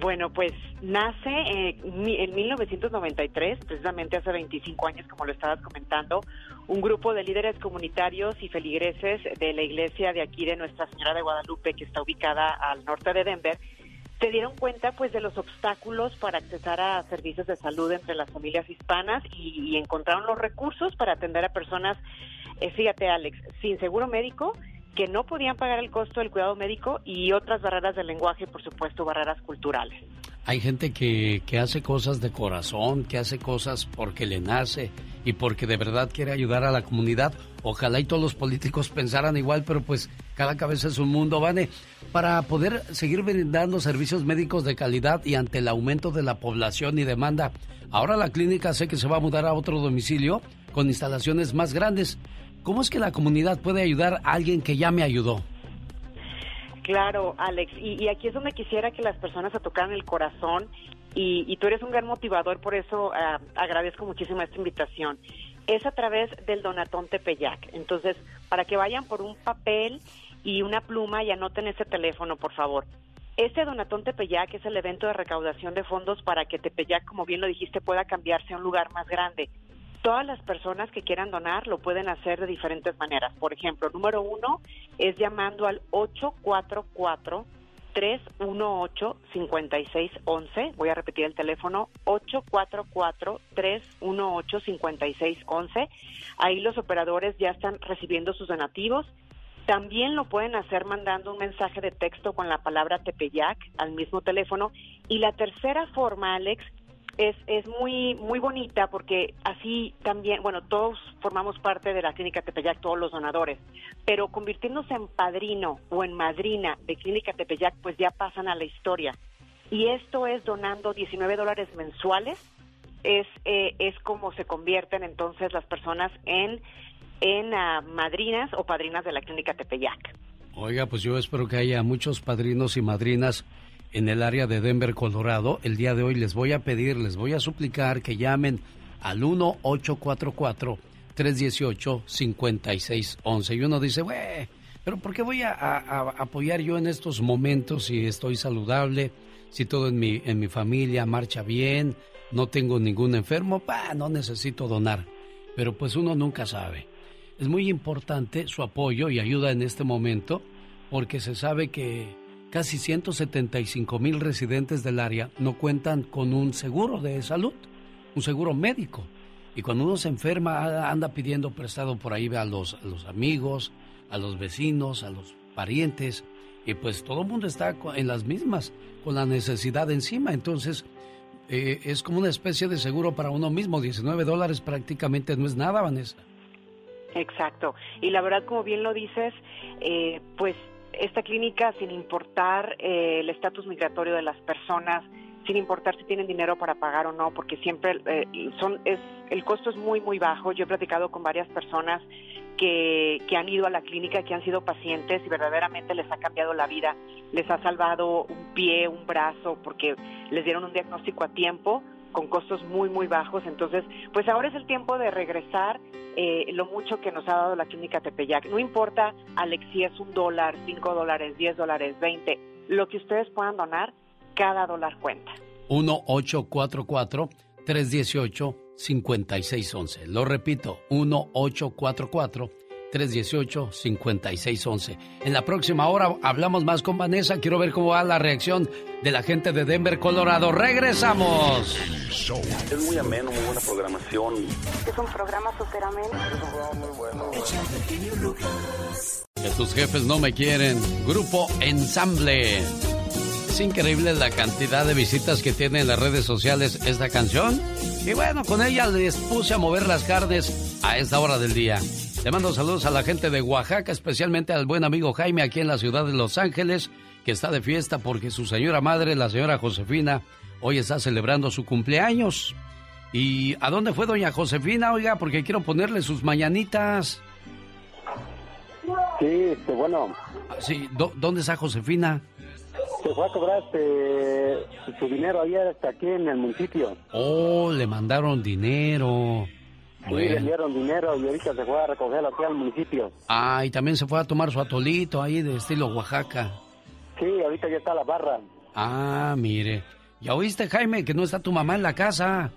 Bueno, pues nace eh, en 1993, precisamente hace 25 años, como lo estabas comentando, un grupo de líderes comunitarios y feligreses de la iglesia de aquí de Nuestra Señora de Guadalupe, que está ubicada al norte de Denver, se dieron cuenta pues de los obstáculos para accesar a servicios de salud entre las familias hispanas y, y encontraron los recursos para atender a personas, eh, fíjate Alex, sin seguro médico, que no podían pagar el costo del cuidado médico y otras barreras del lenguaje, por supuesto, barreras culturales. Hay gente que, que hace cosas de corazón, que hace cosas porque le nace y porque de verdad quiere ayudar a la comunidad. Ojalá y todos los políticos pensaran igual, pero pues cada cabeza es un mundo, Vane. Para poder seguir brindando servicios médicos de calidad y ante el aumento de la población y demanda, ahora la clínica sé que se va a mudar a otro domicilio con instalaciones más grandes. ¿Cómo es que la comunidad puede ayudar a alguien que ya me ayudó? Claro, Alex, y, aquí es donde quisiera que las personas se tocaran el corazón y, y tú eres un gran motivador, por eso ah, agradezco muchísimo esta invitación. Es a través del Donatón Tepeyac. Entonces, para que vayan por un papel y una pluma y anoten ese teléfono, por favor. Este Donatón Tepeyac es el evento de recaudación de fondos para que Tepeyac, como bien lo dijiste, pueda cambiarse a un lugar más grande. Todas las personas que quieran donar lo pueden hacer de diferentes maneras. Por ejemplo, número uno es llamando al 844 318-5611. Voy a repetir el teléfono 844-318-5611. Ahí los operadores ya están recibiendo sus donativos. También lo pueden hacer mandando un mensaje de texto con la palabra Tepeyac al mismo teléfono. Y la tercera forma, Alex, es, es muy muy bonita porque así también, bueno, todos formamos parte de la Clínica Tepeyac, todos los donadores, pero convirtiéndose en padrino o en madrina de Clínica Tepeyac, pues ya pasan a la historia. Y esto es donando 19 dólares mensuales, es, eh, es como se convierten entonces las personas en, en ah, madrinas o padrinas de la Clínica Tepeyac. Oiga, pues yo espero que haya muchos padrinos y madrinas en el área de Denver, Colorado. El día de hoy les voy a pedir, les voy a suplicar que llamen al 1-844-318-5611. Y uno dice, güey, pero ¿por qué voy a, apoyar yo en estos momentos si estoy saludable, si todo en mi, en mi familia marcha bien, no tengo ningún enfermo? Bah, no necesito donar. Pero pues uno nunca sabe. Es muy importante su apoyo y ayuda en este momento porque se sabe que casi 175 mil residentes del área no cuentan con un seguro de salud, un seguro médico. Y cuando uno se enferma anda pidiendo prestado por ahí a los, a los amigos, a los vecinos, a los parientes. y pues todo el mundo está en las mismas, con la necesidad encima. Entonces, eh, es como una especie de seguro para uno mismo. 19 dólares prácticamente no es nada, Vanessa. Exacto. Y la verdad, como bien lo dices, eh, pues esta clínica, sin importar eh, el estatus migratorio de las personas, sin importar si tienen dinero para pagar o no, porque siempre son es el costo es muy muy bajo. Yo he platicado con varias personas que, que, han ido a la clínica, que han sido pacientes y verdaderamente les ha cambiado la vida, les ha salvado un pie, un brazo, porque les dieron un diagnóstico a tiempo con costos muy, muy bajos. Entonces, pues ahora es el tiempo de regresar eh, lo mucho que nos ha dado la clínica Tepeyac. No importa, Alex, es un dólar, cinco dólares, diez dólares, veinte, lo que ustedes puedan donar, cada dólar cuenta. 1-844-318-5611. Lo repito, 1-844 318-5611. En la próxima hora hablamos más con Vanessa. Quiero ver cómo va la reacción de la gente de Denver, Colorado. ¡Regresamos! Es muy ameno, muy buena programación. Es un programa súper ameno. Es un programa muy bueno. Que tus jefes no me quieren. Grupo Ensamble. Es increíble la cantidad de visitas que tiene en las redes sociales esta canción. Y bueno, con ella les puse a mover las carnes a esta hora del día. Le mando saludos a la gente de Oaxaca, especialmente al buen amigo Jaime aquí en la ciudad de Los Ángeles, que está de fiesta porque su señora madre, la señora Josefina, hoy está celebrando su cumpleaños. ¿Y a dónde fue doña Josefina, oiga? Porque quiero ponerle sus mañanitas. Sí, este, bueno. Ah, sí, ¿dónde está Josefina? Se fue a cobrar este, su dinero ayer hasta aquí en el municipio. Oh, le mandaron dinero. Sí, le dieron dinero y ahorita se fue a recogerlo aquí al municipio. Ah, y también se fue a tomar su atolito ahí de estilo Oaxaca. Sí, ahorita ya está la barra. Ah, mire. ¿Ya oíste, Jaime, que no está tu mamá en la casa?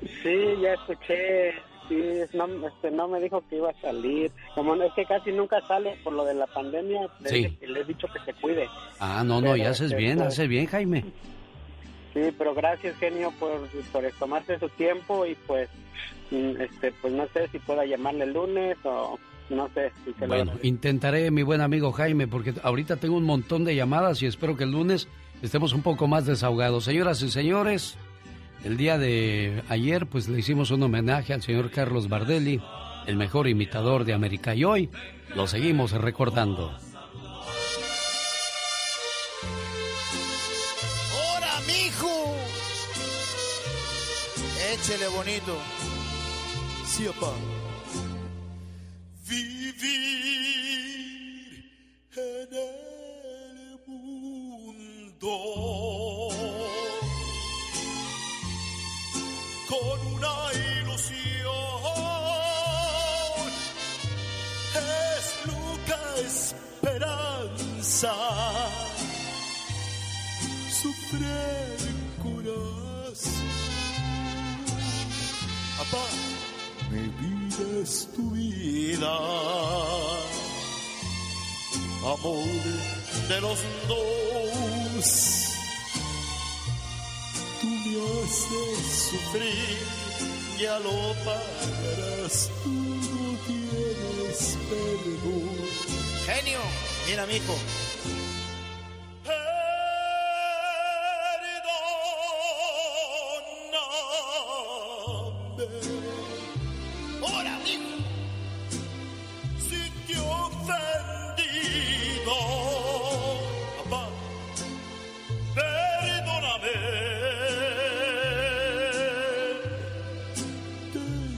Sí, ya escuché. Sí, no, este, no me dijo que iba a salir. Como es que casi nunca sale por lo de la pandemia, le, le he dicho que se cuide. Ah, no, no, ya haces bien, pues, haces bien, Jaime. Sí, pero gracias, genio, por, por tomarse su tiempo y pues este, pues no sé si pueda llamarle el lunes o no sé. Si se bueno, intentaré, mi buen amigo Jaime, porque ahorita tengo un montón de llamadas y espero que el lunes estemos un poco más desahogados. Señoras y señores, el día de ayer pues le hicimos un homenaje al señor Carlos Bardelli, el mejor imitador de América, y hoy lo seguimos recordando. ¡Hora, mijo! Échele bonito. Sí, papá. Vivir en el mundo con una ilusión es loca esperanza. Sufrir corazón. Papá mi vida es tu vida, amor de los dos. Tú me haces sufrir, ya lo pagarás, tú no tienes perdón. Genio, mira, mijo. Ahora, amigo, si te he ofendido, papá, perdóname. Ten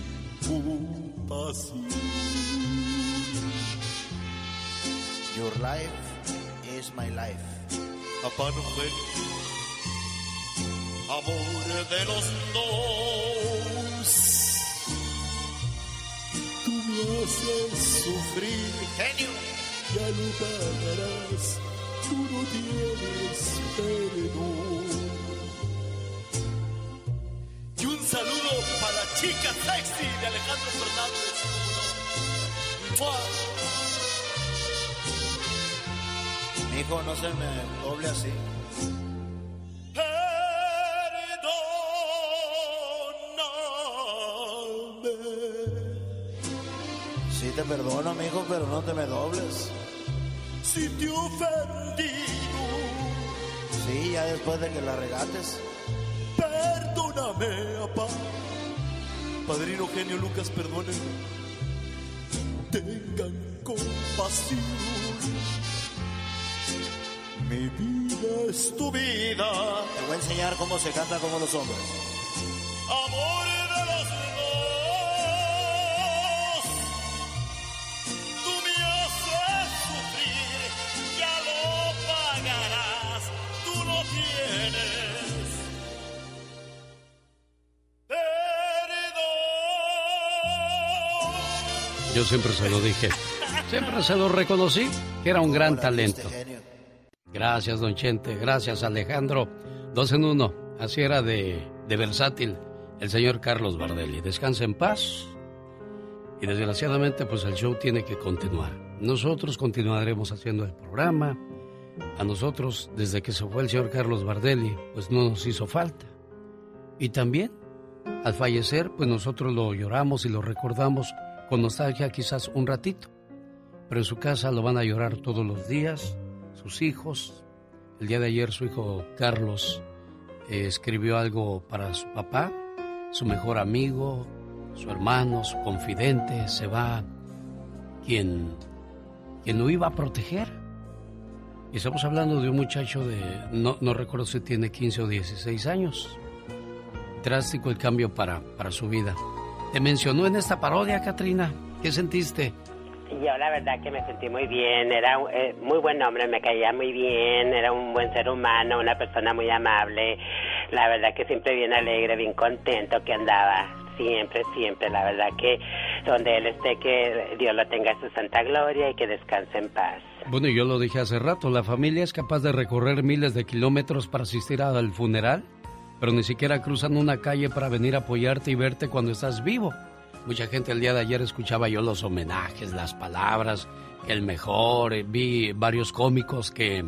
paciencia. Your life is my life. Papá no fue amor de los dos sufrir, genio, ya lo pagarás, tú no tienes perdón. Y un saludo para la chica sexy de Alejandro Fernández. ¡Mua! Hijo, no se me doble así. Te perdono, amigo, pero no te me dobles. si te ofendido. Sí, ya después de que la regates. Perdóname, papá. Padrino genio Lucas, perdónenme. Tengan compasión. Mi vida es tu vida. Te voy a enseñar cómo se canta como los hombres. Siempre se lo dije. Siempre se lo reconocí que era un gran talento. Gracias, don Chente. Gracias, Alejandro. Dos en uno. Así era de, de versátil el señor Carlos Bardelli. Descansa en paz. Y desgraciadamente, pues el show tiene que continuar. Nosotros continuaremos haciendo el programa. A nosotros, desde que se fue el señor Carlos Bardelli, pues no nos hizo falta. Y también, al fallecer, pues nosotros lo lloramos y lo recordamos con nostalgia quizás un ratito. Pero en su casa lo van a llorar todos los días, sus hijos. El día de ayer su hijo Carlos eh, escribió algo para su papá, su mejor amigo, su hermano, su confidente. Se va quien, quien lo iba a proteger. Y estamos hablando de un muchacho de, no, no recuerdo si tiene 15 o 16 años. Drástico el cambio para, para su vida. Te mencionó en esta parodia, Katrina. ¿Qué sentiste? Yo la verdad que me sentí muy bien, era un, eh, muy buen hombre, me caía muy bien, era un buen ser humano, una persona muy amable, la verdad que siempre bien alegre, bien contento que andaba, siempre, siempre, la verdad que donde él esté, que Dios lo tenga en su santa gloria y que descanse en paz. Bueno, yo lo dije hace rato, la familia es capaz de recorrer miles de kilómetros para asistir al funeral, pero ni siquiera cruzan una calle para venir a apoyarte y verte cuando estás vivo. Mucha gente el día de ayer escuchaba yo los homenajes, las palabras, el mejor. eh, Vi varios cómicos que,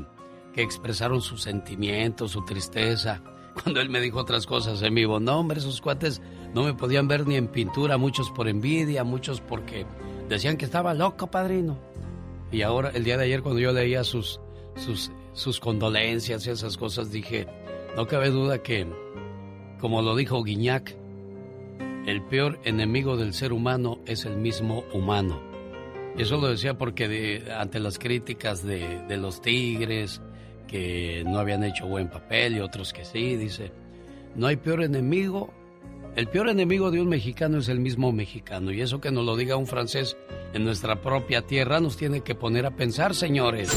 que expresaron sus sentimientos, su tristeza. Cuando él me dijo otras cosas en vivo, no, hombre, esos cuates no me podían ver ni en pintura, muchos por envidia, muchos porque decían que estaba loco, padrino. Y ahora, el día de ayer, cuando yo leía sus, sus, sus condolencias y esas cosas, dije, no cabe duda que, como lo dijo Guiñac, el peor enemigo del ser humano es el mismo humano. Eso lo decía porque ante las críticas de, de los Tigres, que no habían hecho buen papel y otros que sí, dice, no hay peor enemigo. El peor enemigo de un mexicano es el mismo mexicano. Y eso que nos lo diga un francés en nuestra propia tierra nos tiene que poner a pensar, señores.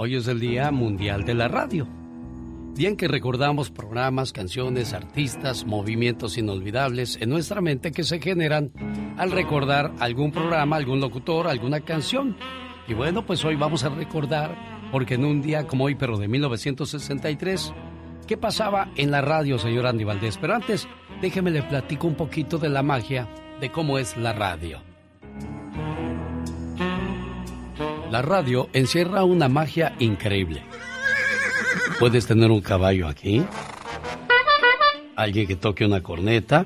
Hoy es el Día Mundial de la Radio. Día en que recordamos programas, canciones, artistas, movimientos inolvidables en nuestra mente que se generan al recordar algún programa, algún locutor, alguna canción. Y bueno, pues hoy vamos a recordar, porque en un día como hoy, pero de 1963, ¿qué pasaba en la radio, señor Andy Valdés? Pero antes, déjeme le platico un poquito de la magia de cómo es la radio. La radio encierra una magia increíble. Puedes tener un caballo aquí, alguien que toque una corneta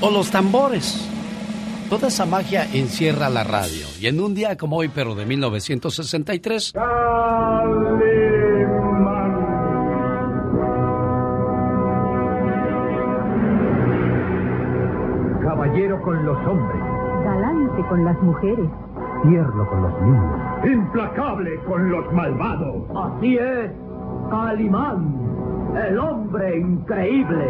o los tambores. Toda esa magia encierra la radio. Y en un día como hoy, pero de 1963, Caballero con los hombres, Galante con las mujeres. tierno con los niños, implacable con los malvados. Así es, Calimán, el hombre increíble.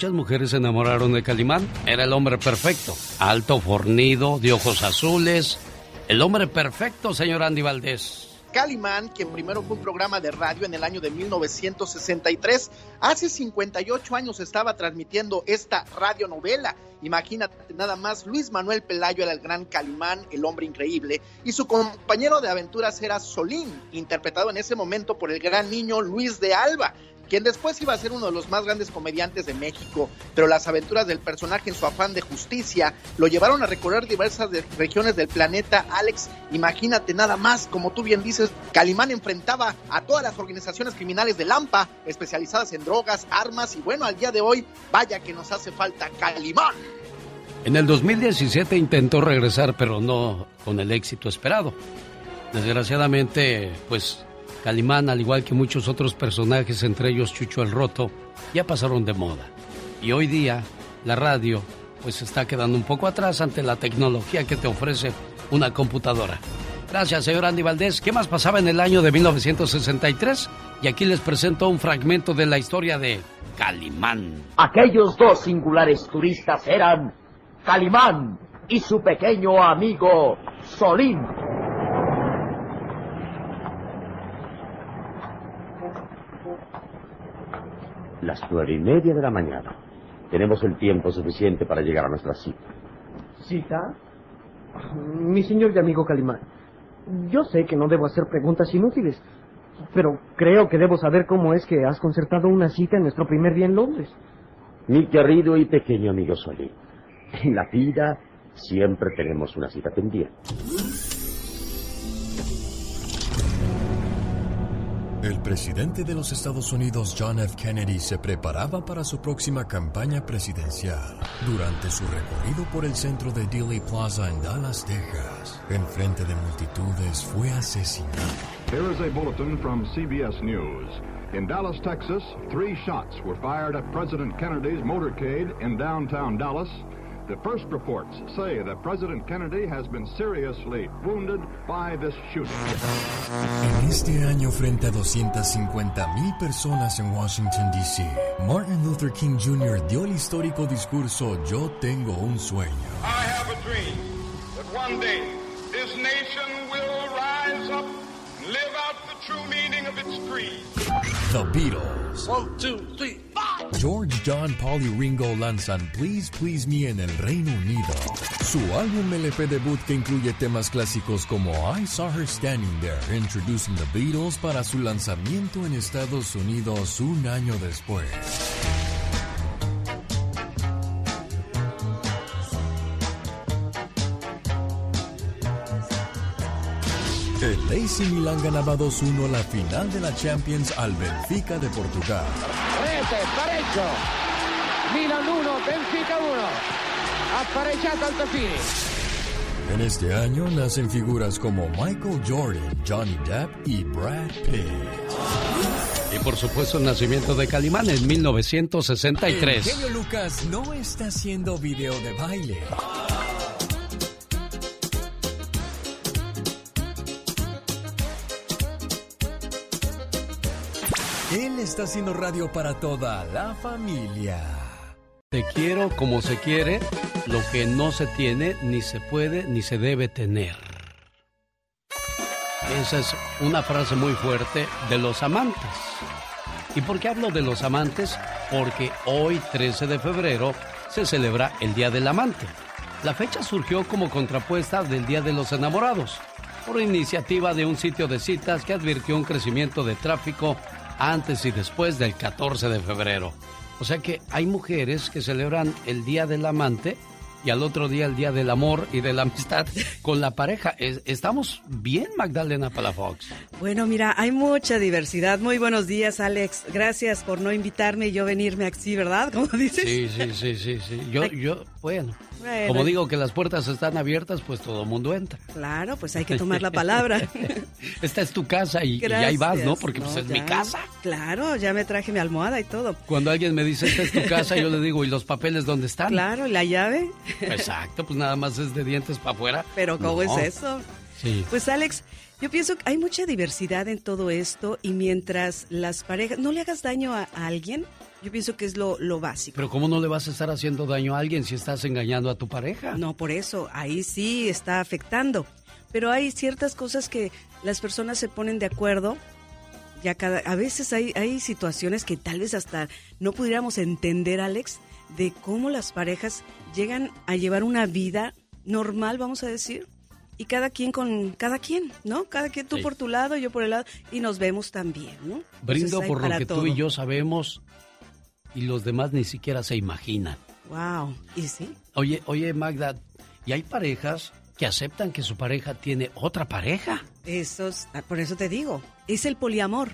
muchas mujeres se enamoraron de Calimán. Era el hombre perfecto. Alto, fornido, de ojos azules. El hombre perfecto, señor Andy Valdés. Calimán, quien primero fue un programa de radio en el año de 1963. Hace 58 años estaba transmitiendo esta radionovela. Imagínate nada más, Luis Manuel Pelayo era el gran Calimán, el hombre increíble, y su compañero de aventuras era Solín, interpretado en ese momento por el gran niño Luis de Alba quien después iba a ser uno de los más grandes comediantes de México, pero las aventuras del personaje en su afán de justicia lo llevaron a recorrer diversas regiones del planeta. Alex, imagínate nada más, como tú bien dices, Calimán enfrentaba a todas las organizaciones criminales de Lampa, especializadas en drogas, armas, y bueno, al día de hoy, vaya que nos hace falta Calimán. En el 2017 intentó regresar, pero no con el éxito esperado. Desgraciadamente, pues Calimán, al igual que muchos otros personajes, entre ellos Chucho el Roto, ya pasaron de moda. Y hoy día la radio pues está quedando un poco atrás ante la tecnología que te ofrece una computadora. Gracias, señor Andy Valdés. ¿Qué más pasaba en el año de 1963? Y aquí les presento un fragmento de la historia de Calimán. Aquellos dos singulares turistas eran Calimán y su pequeño amigo Solín. Las nueve y media de la mañana. Tenemos el tiempo suficiente para llegar a nuestra cita. ¿Cita? Mi señor y amigo Calimán, yo sé que no debo hacer preguntas inútiles, pero creo que debo saber cómo es que has concertado una cita en nuestro primer día en Londres. Mi querido y pequeño amigo Solí, en la vida siempre tenemos una cita pendiente. El presidente de los Estados Unidos, John F. Kennedy, se preparaba para su próxima campaña presidencial. Durante su recorrido por el centro de Dealey Plaza en Dallas, Texas, en frente de multitudes, fue asesinado. Here is a bulletin from CBS News. In Dallas, Texas, three shots were fired at President Kennedy's motorcade in downtown Dallas. The first reports say that President Kennedy has been seriously wounded by this shooting. En este año, frente a 250 mil personas en Washington, D.C., Martin Luther King Jr. dio el histórico discurso Yo tengo un sueño. I have a dream that one day this nation will rise up and live out the true meaning of its creed. The Beatles. One, two, three, five. George, John, Paul y Ringo lanzan Please Please Me en el Reino Unido. Su álbum LP debut que incluye temas clásicos como I Saw Her Standing There, introducing the Beatles para su lanzamiento en Estados Unidos un año después. AC Milan ganaba 2-1 la final de la Champions al Benfica de Portugal. Rete, pareggio. Milan 1, Benfica 1. Ha pareggiato Altafini. En este año nacen figuras como Michael Jordan, Johnny Depp y Brad Pitt. Y por supuesto el nacimiento de Calimán en 1963. El genio Lucas no está haciendo video de baile. Él está haciendo radio para toda la familia. Te quiero como se quiere, lo que no se tiene, ni se puede, ni se debe tener. Esa es una frase muy fuerte de los amantes. ¿Y por qué hablo de los amantes? Porque hoy, 13 de febrero, se celebra el Día del Amante. La fecha surgió como contrapuesta del Día de los Enamorados, por iniciativa de un sitio de citas que advirtió un crecimiento de tráfico antes y después del 14 de febrero. O sea que hay mujeres que celebran el Día del Amante y al otro día el Día del Amor y de la Amistad con la pareja. ¿Estamos bien, Magdalena Palafox? Bueno, mira, hay mucha diversidad. Muy buenos días, Alex. Gracias por no invitarme y yo venirme aquí, ¿verdad? Como dices. Sí, sí, sí, sí. sí. Yo, yo, bueno, como digo que las puertas están abiertas, pues todo el mundo entra. Claro, pues hay que tomar la palabra. Esta es tu casa y, y ahí vas, ¿no? Porque pues es mi casa. Claro, ya me traje mi almohada y todo. Cuando alguien me dice, esta es tu casa, yo le digo, ¿y los papeles dónde están? Claro, ¿y la llave? Exacto, pues nada más es de dientes para afuera. Pero ¿cómo es eso? Sí. Pues Alex, yo pienso que hay mucha diversidad en todo esto y mientras las parejas, no le hagas daño a, a alguien, yo pienso que es lo, lo, básico. Pero ¿cómo no le vas a estar haciendo daño a alguien si estás engañando a tu pareja? No, por eso, ahí sí está afectando. pero hay ciertas cosas que las personas se ponen de acuerdo. Ya cada, a veces hay, hay situaciones que tal vez hasta no pudiéramos entender, Alex, de cómo las parejas llegan a llevar una vida normal, vamos a decir, y cada quien con cada quien, ¿no? Cada quien tú por tu lado, yo por el lado, y nos vemos también, ¿no? Brindo por lo que tú y yo sabemos y los demás ni siquiera se imaginan. Wow, ¿y sí? Oye, oye Magda, ¿y hay parejas que aceptan que su pareja tiene otra pareja? Eso ah, por eso te digo, es el poliamor,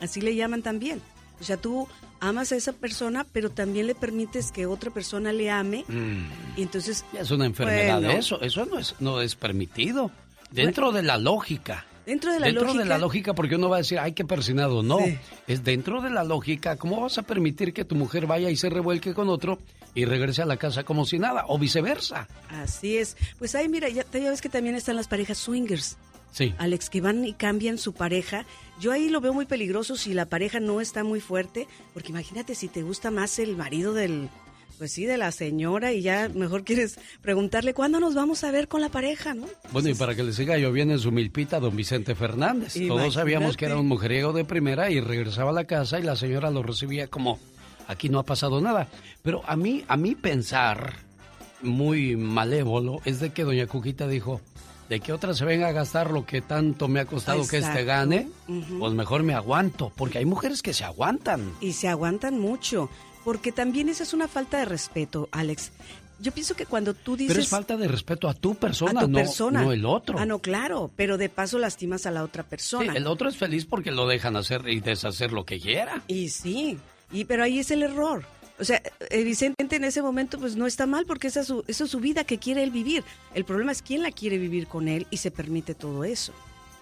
así le llaman también. O sea, tú amas a esa persona, pero también le permites que otra persona le ame. Mm. Y entonces... Es una enfermedad eso, eso no es, no es permitido. Dentro de la lógica. Dentro de la dentro lógica. de la lógica, porque uno va a decir, ay, qué persinado. No, es dentro de la lógica. ¿Cómo vas a permitir que tu mujer vaya y se revuelque con otro y regrese a la casa como si nada? O viceversa. Así es. Pues ahí, mira, ya, ya ves que también están las parejas swingers. Sí. Alex, que van y cambian su pareja. Yo ahí lo veo muy peligroso si la pareja no está muy fuerte, porque imagínate si te gusta más el marido del, pues sí, de la señora y ya mejor quieres preguntarle cuándo nos vamos a ver con la pareja, ¿no? Bueno, y para que le siga lloviendo en su milpita don Vicente Fernández. Todos sabíamos que era un mujeriego de primera y regresaba a la casa y la señora lo recibía como aquí no ha pasado nada. Pero a mí, a mí pensar muy malévolo es de que doña Cuquita dijo, de que otra se venga a gastar lo que tanto me ha costado que este gane, pues mejor me aguanto, porque hay mujeres que se aguantan. Y se aguantan mucho, porque también esa es una falta de respeto, Alex. Yo pienso que cuando tú dices... Pero es falta de respeto a tu persona, no, persona. no el otro. Ah, no, claro, pero de paso lastimas a la otra persona. Sí, el otro es feliz porque lo dejan hacer y deshacer lo que quiera. Y sí, y pero ahí es el error. O sea, eh, Vicente en ese momento pues no está mal porque esa es su, eso es su vida que quiere él vivir. El problema es quién la quiere vivir con él y se permite todo eso,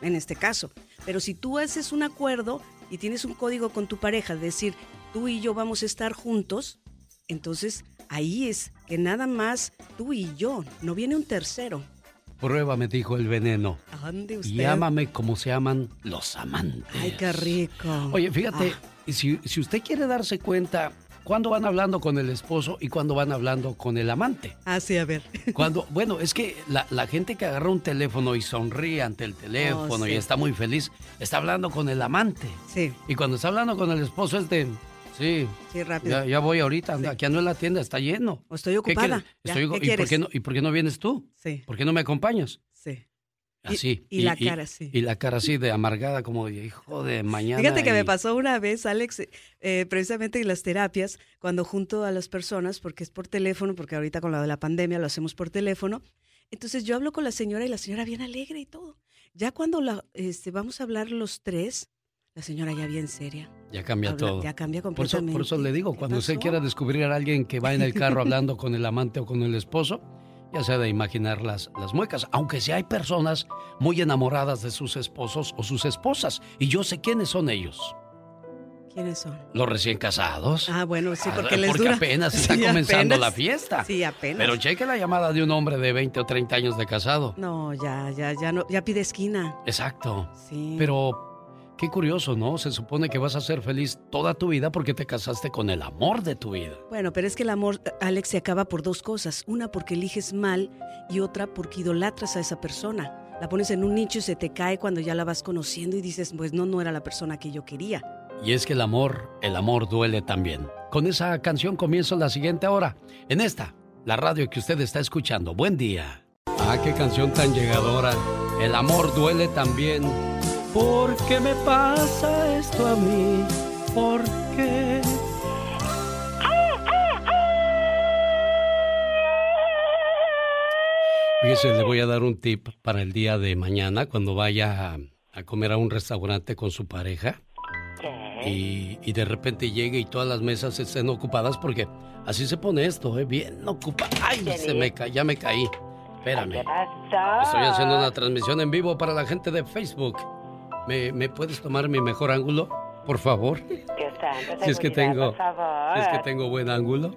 en este caso. Pero si tú haces un acuerdo y tienes un código con tu pareja, de decir, tú y yo vamos a estar juntos, entonces ahí es que nada más tú y yo, no viene un tercero. Pruébame, dijo el veneno. ¿Dónde usted? Y ámame como se aman los amantes. Ay, qué rico. Oye, fíjate, ah. si, si usted quiere darse cuenta cuando van hablando con el esposo y cuando van hablando con el amante. Ah, sí, a ver. Cuando, bueno, es que la, gente que agarra un teléfono y sonríe ante el teléfono y está muy feliz, está hablando con el amante. Sí. Y cuando está hablando con el esposo es de, sí. Sí, rápido. Ya, voy ahorita, aquí ando en la tienda, está lleno. O estoy ocupada. Estoy, ¿y, por qué no, ¿Y por qué no vienes tú? Sí. ¿Por qué no me acompañas? Sí. Así. Y, la cara así. Y la cara así de amargada, como de hijo de mañana. Fíjate que me pasó una vez, Alex, eh, precisamente en las terapias, cuando junto a las personas, porque es por teléfono, porque ahorita con la de la pandemia lo hacemos por teléfono. Entonces yo hablo con la señora y la señora bien alegre y todo. Ya cuando la, este, vamos a hablar los tres, la señora ya bien seria. Ya cambia todo. Ya cambia completamente. Por eso, por eso le digo, cuando usted quiera descubrir a alguien que va en el carro hablando con el amante o con el esposo, ya sea de imaginar las, las muecas, aunque sí hay personas muy enamoradas de sus esposos o sus esposas, y yo sé quiénes son ellos. ¿Quiénes son? Los recién casados. Ah, bueno, sí, porque ah, les porque apenas está comenzando la fiesta. Sí, apenas. Pero cheque la llamada de un hombre de 20 o 30 años de casado. No, ya, ya, ya no, ya pide esquina. Exacto. Sí. Pero Qué curioso, ¿no? Se supone que vas a ser feliz toda tu vida porque te casaste con el amor de tu vida. Bueno, pero es que el amor, Alex, se acaba por dos cosas. Una porque eliges mal y otra porque idolatras a esa persona. La pones en un nicho y se te cae cuando ya la vas conociendo y dices, pues no, no era la persona que yo quería. Y es que el amor, el amor duele también. Con esa canción comienzo la siguiente hora. En esta, la radio que usted está escuchando. Buen día. Ah, qué canción tan llegadora. El amor duele también. ¿Por qué me pasa esto a mí? ¿Por qué? Fíjese, le voy a dar un tip para el día de mañana cuando vaya a, comer a un restaurante con su pareja. Y, y, de repente llegue y todas las mesas estén ocupadas porque así se pone esto, ¿eh? Bien ocupada. ¡Ay! Se me ca ya me caí. Espérame. Estoy haciendo una transmisión en vivo para la gente de Facebook. ¿Me, puedes tomar mi mejor ángulo, por favor? si es que tengo, si es que tengo buen ángulo.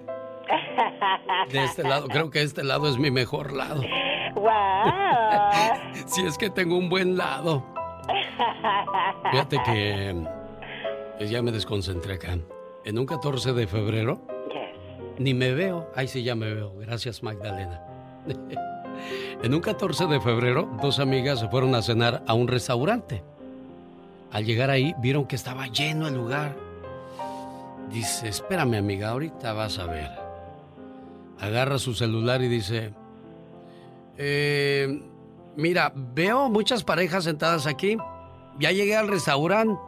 De este lado, creo que este lado es mi mejor lado. si es que tengo un buen lado. Fíjate que pues ya me desconcentré acá. En un 14 de febrero ni me veo. Ay, sí, ya me veo. Gracias, Magdalena. En un 14 de febrero, dos amigas se fueron a cenar a un restaurante. Al llegar ahí, vieron que estaba lleno el lugar. Dice, espérame amiga, ahorita vas a ver. Agarra su celular y dice, eh, mira, veo muchas parejas sentadas aquí. Ya llegué al restaurante.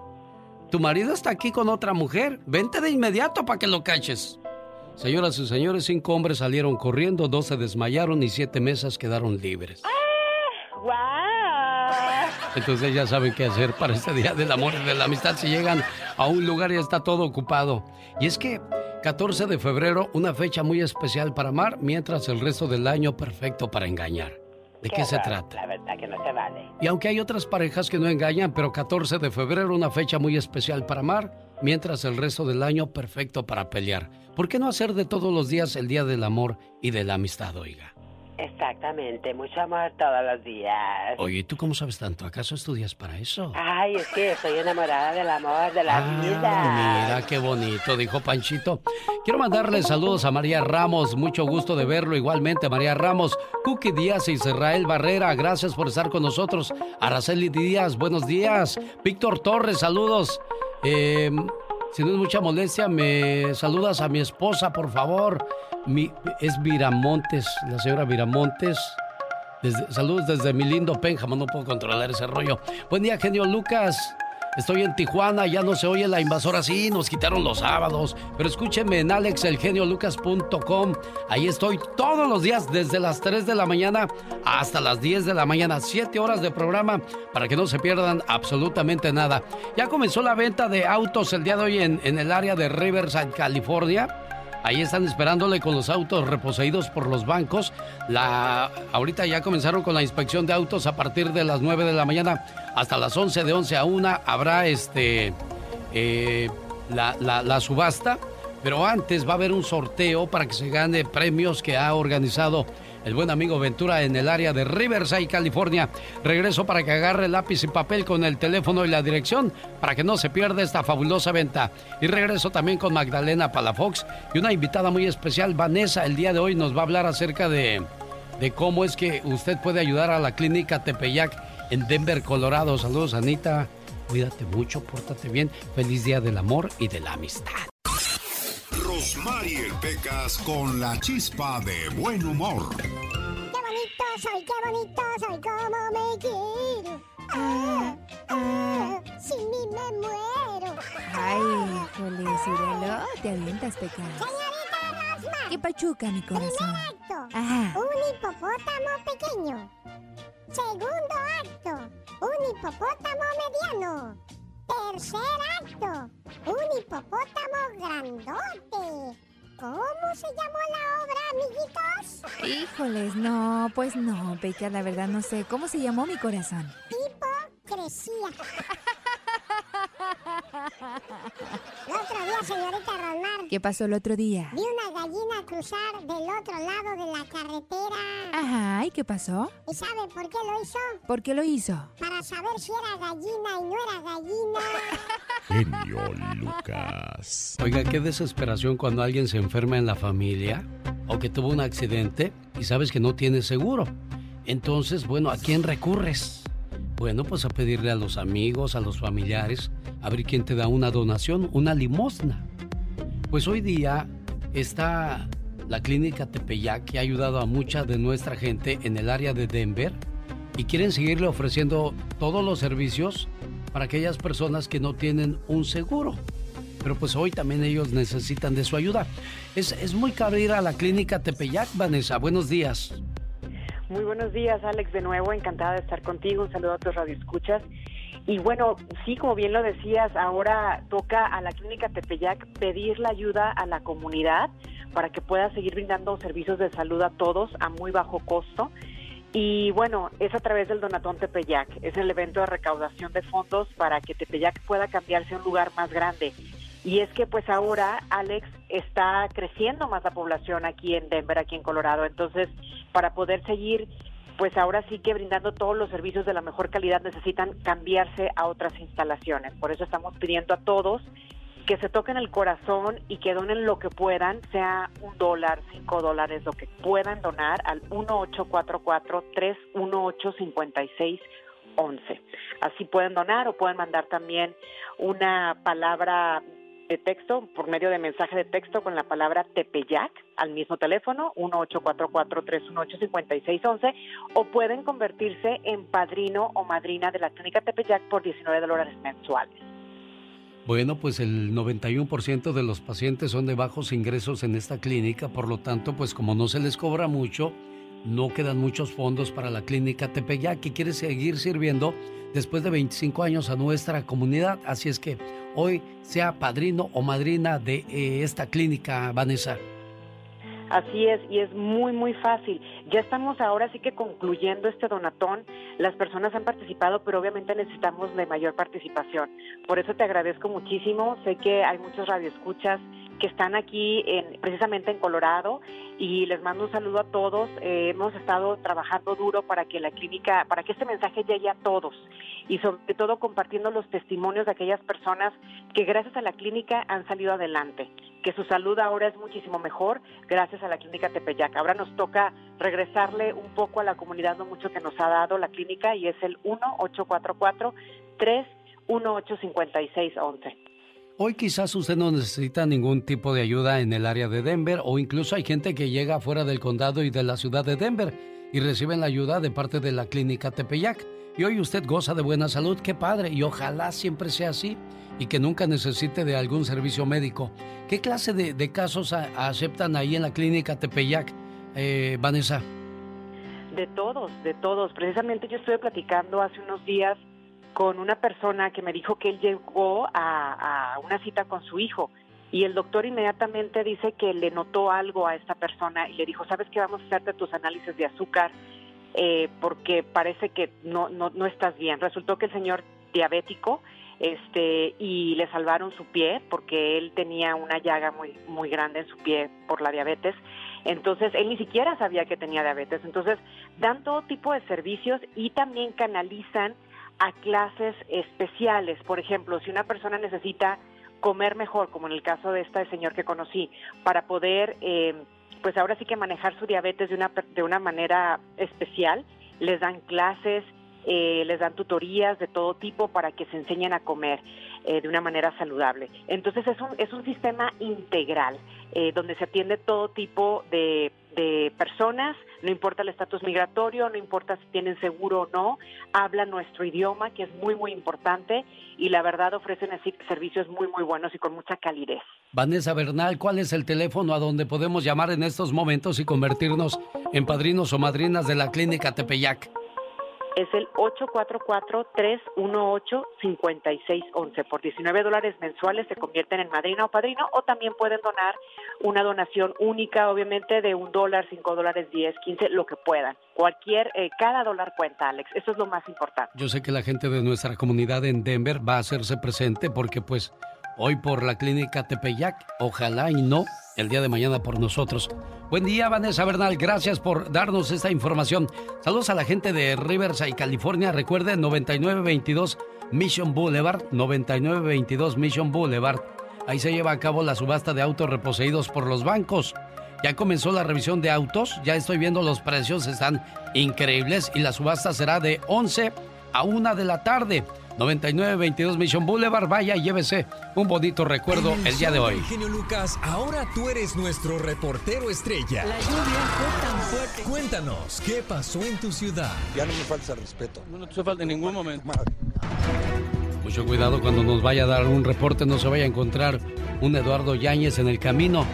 Tu marido está aquí con otra mujer. Vente de inmediato para que lo caches. Señoras y señores, cinco hombres salieron corriendo, dos se desmayaron y siete mesas quedaron libres. Entonces ya saben qué hacer para este Día del Amor y de la Amistad si llegan a un lugar y está todo ocupado. Y es que 14 de febrero, una fecha muy especial para amar, mientras el resto del año perfecto para engañar. ¿De qué, se trata? La verdad que no se vale. Y aunque hay otras parejas que no engañan, pero 14 de febrero, una fecha muy especial para amar, mientras el resto del año perfecto para pelear. ¿Por qué no hacer de todos los días el día del amor y de la amistad, oiga? Exactamente, mucho amor todos los días. Oye, ¿y tú cómo sabes tanto? ¿Acaso estudias para eso? Ay, es que estoy enamorada del amor, de la Ah, vida. Mira qué bonito, dijo Panchito. Quiero mandarle saludos a María Ramos, mucho gusto de verlo igualmente, María Ramos, Cookie Díaz y Israel Barrera, gracias por estar con nosotros. Araceli Díaz, buenos días. Víctor Torres, saludos. Eh, si no es mucha molestia, me saludas a mi esposa, por favor. Mi, es Viramontes, la señora Viramontes. Desde- saludos desde mi lindo Pénjamo, no puedo controlar ese rollo. Buen día, genio Lucas. Estoy en Tijuana, ya no se oye la invasora, sí, nos quitaron los sábados. Pero escúcheme en alexelgeniolucas.com. Ahí estoy todos los días, desde las 3 de la mañana hasta las 10 de la mañana. 7 horas de programa para que no se pierdan absolutamente nada. Ya comenzó la venta de autos el día de hoy en, en el área de Riverside, California. Ahí están esperándole con los autos reposeídos por los bancos. La, ahorita ya comenzaron con la inspección de autos a partir de las 9 de la mañana hasta las 11, de 11 a 1 habrá este, eh, la, la- la subasta. Pero antes va a haber un sorteo para que se gane premios que ha organizado el buen amigo Ventura en el área de Riverside, California. Regreso para que agarre lápiz y papel con el teléfono y la dirección para que no se pierda esta fabulosa venta. Y regreso también con Magdalena Palafox y una invitada muy especial, Vanessa. El día de hoy nos va a hablar acerca de, de cómo es que usted puede ayudar a la clínica Tepeyac en Denver, Colorado. Saludos, Anita. Cuídate mucho, pórtate bien. Feliz día del amor y de la amistad. Rosmarie Pecas con la chispa de buen humor. Qué bonito soy, qué bonito soy, como me quiero. Ah, ah, sin mí me muero. Ay, híjole, Cirelo, te avientas, Peca. Señorita Rosma. ¿Qué pachuca, mi corazón? Primer acto, Ajá. un hipopótamo pequeño. Segundo acto, un hipopótamo mediano. Tercer acto, un hipopótamo grandote. ¿Cómo se llamó la obra, amiguitos? Híjoles, no, pues no, Peca, la verdad no sé. ¿Cómo se llamó mi corazón? Hipocresía. El otro día, señorita Rosmar, ¿Qué pasó el otro día? vi una gallina cruzar del otro lado de la carretera. Ajá, ¿y qué pasó? ¿Y sabe por qué lo hizo? ¿Por qué lo hizo? Para saber si era gallina y no era gallina. Genio Lucas. Oiga, qué desesperación cuando alguien se enferma en la familia o que tuvo un accidente y sabes que no tiene seguro. Entonces, bueno, ¿a quién recurres? Bueno, pues a pedirle a los amigos, a los familiares, a ver quién te da una donación, una limosna. Pues hoy día está la clínica Tepeyac que ha ayudado a mucha de nuestra gente en el área de Denver y quieren seguirle ofreciendo todos los servicios para aquellas personas que no tienen un seguro. Pero pues hoy también ellos necesitan de su ayuda. Es, es muy caro ir a la clínica Tepeyac, Vanessa. Buenos días. Muy buenos días, Alex, de nuevo, encantada de estar contigo. Un saludo a tus radioescuchas. Y bueno, sí, como bien lo decías, ahora toca a la Clínica Tepeyac pedir la ayuda a la comunidad para que pueda seguir brindando servicios de salud a todos a muy bajo costo. Y bueno, es a través del Donatón Tepeyac. Es el evento de recaudación de fondos para que Tepeyac pueda cambiarse a un lugar más grande. Y es que pues ahora, Alex, está creciendo más la población aquí en Denver, aquí en Colorado. Entonces, para poder seguir, pues ahora sí que brindando todos los servicios de la mejor calidad necesitan cambiarse a otras instalaciones. Por eso estamos pidiendo a todos que se toquen el corazón y que donen lo que puedan, sea un dólar, cinco dólares, lo que puedan donar al 1844-318-5611. Así pueden donar o pueden mandar también una palabra de texto por medio de mensaje de texto con la palabra Tepeyac al mismo teléfono 1844-318-5611 o pueden convertirse en padrino o madrina de la clínica Tepeyac por 19 dólares mensuales. Bueno, pues el 91% de los pacientes son de bajos ingresos en esta clínica, por lo tanto, pues como no se les cobra mucho, no quedan muchos fondos para la clínica Tepeyac que quiere seguir sirviendo después de 25 años a nuestra comunidad. Así es que hoy sea padrino o madrina de eh, esta clínica, Vanessa. Así es, y es muy, muy fácil. Ya estamos ahora sí que concluyendo este donatón. Las personas han participado, pero obviamente necesitamos de mayor participación. Por eso te agradezco muchísimo. Sé que hay muchos radioescuchas que están aquí en, precisamente en Colorado y les mando un saludo a todos. Eh, hemos estado trabajando duro para que la clínica, para que este mensaje llegue a todos y sobre todo compartiendo los testimonios de aquellas personas que gracias a la clínica han salido adelante, que su salud ahora es muchísimo mejor gracias a la clínica Tepeyac. Ahora nos toca regresarle un poco a la comunidad lo mucho que nos ha dado la clínica y es el 1844 318 5611. Hoy quizás usted no necesita ningún tipo de ayuda en el área de Denver o incluso hay gente que llega fuera del condado y de la ciudad de Denver y reciben la ayuda de parte de la clínica Tepeyac. Y hoy usted goza de buena salud, qué padre, y ojalá siempre sea así y que nunca necesite de algún servicio médico. ¿Qué clase de, casos aceptan ahí en la clínica Tepeyac, eh, Vanessa? De todos, de todos. Precisamente yo estuve platicando hace unos días con una persona que me dijo que él llegó a, una cita con su hijo y el doctor inmediatamente dice que le notó algo a esta persona y le dijo, ¿sabes qué? Vamos a hacerte tus análisis de azúcar eh, porque parece que no, no, no estás bien. Resultó que el señor diabético este y le salvaron su pie porque él tenía una llaga muy muy grande en su pie por la diabetes entonces él ni siquiera sabía que tenía diabetes entonces dan todo tipo de servicios y también canalizan a clases especiales. Por ejemplo, si una persona necesita comer mejor, como en el caso de este señor que conocí, para poder, eh, pues ahora sí que manejar su diabetes de una, de una manera especial, les dan clases, eh, les dan tutorías de todo tipo para que se enseñen a comer eh, de una manera saludable. Entonces es un, es un sistema integral donde se atiende todo tipo de de personas, no importa el estatus migratorio, no importa si tienen seguro o no, hablan nuestro idioma, que es muy, muy importante, y la verdad ofrecen así servicios muy, muy buenos y con mucha calidez. Vanessa Bernal, ¿cuál es el teléfono a donde podemos llamar en estos momentos y convertirnos en padrinos o madrinas de la clínica Tepeyac? Es el 844-318-5611. Por 19 dólares mensuales se convierten en madrina o padrino o también pueden donar una donación única, obviamente, de un dólar, cinco dólares, 10, 15, lo que puedan. Cualquier, eh, cada dólar cuenta, Alex. Eso es lo más importante. Yo sé que la gente de nuestra comunidad en Denver va a hacerse presente porque pues hoy por la clínica Tepeyac, ojalá y no el día de mañana por nosotros. Buen día, Vanessa Bernal. Gracias por darnos esta información. Saludos a la gente de Riverside, California. Recuerde 9922 Mission Boulevard. 9922 Mission Boulevard. Ahí se lleva a cabo la subasta de autos reposeídos por los bancos. Ya comenzó la revisión de autos. Ya estoy viendo los precios. Están increíbles. Y la subasta será de 11 a 1 de la tarde. 9922 Mission Boulevard. Vaya y llévese un bonito recuerdo el, día de hoy. Genio Lucas, ahora tú eres nuestro reportero estrella. La lluvia fue tan fuerte. Cuéntanos, ¿qué pasó en tu ciudad? Ya no me falta el respeto. No te falta en ningún momento. Mucho cuidado cuando nos vaya a dar un reporte, no se vaya a encontrar un Eduardo Yáñez en el camino.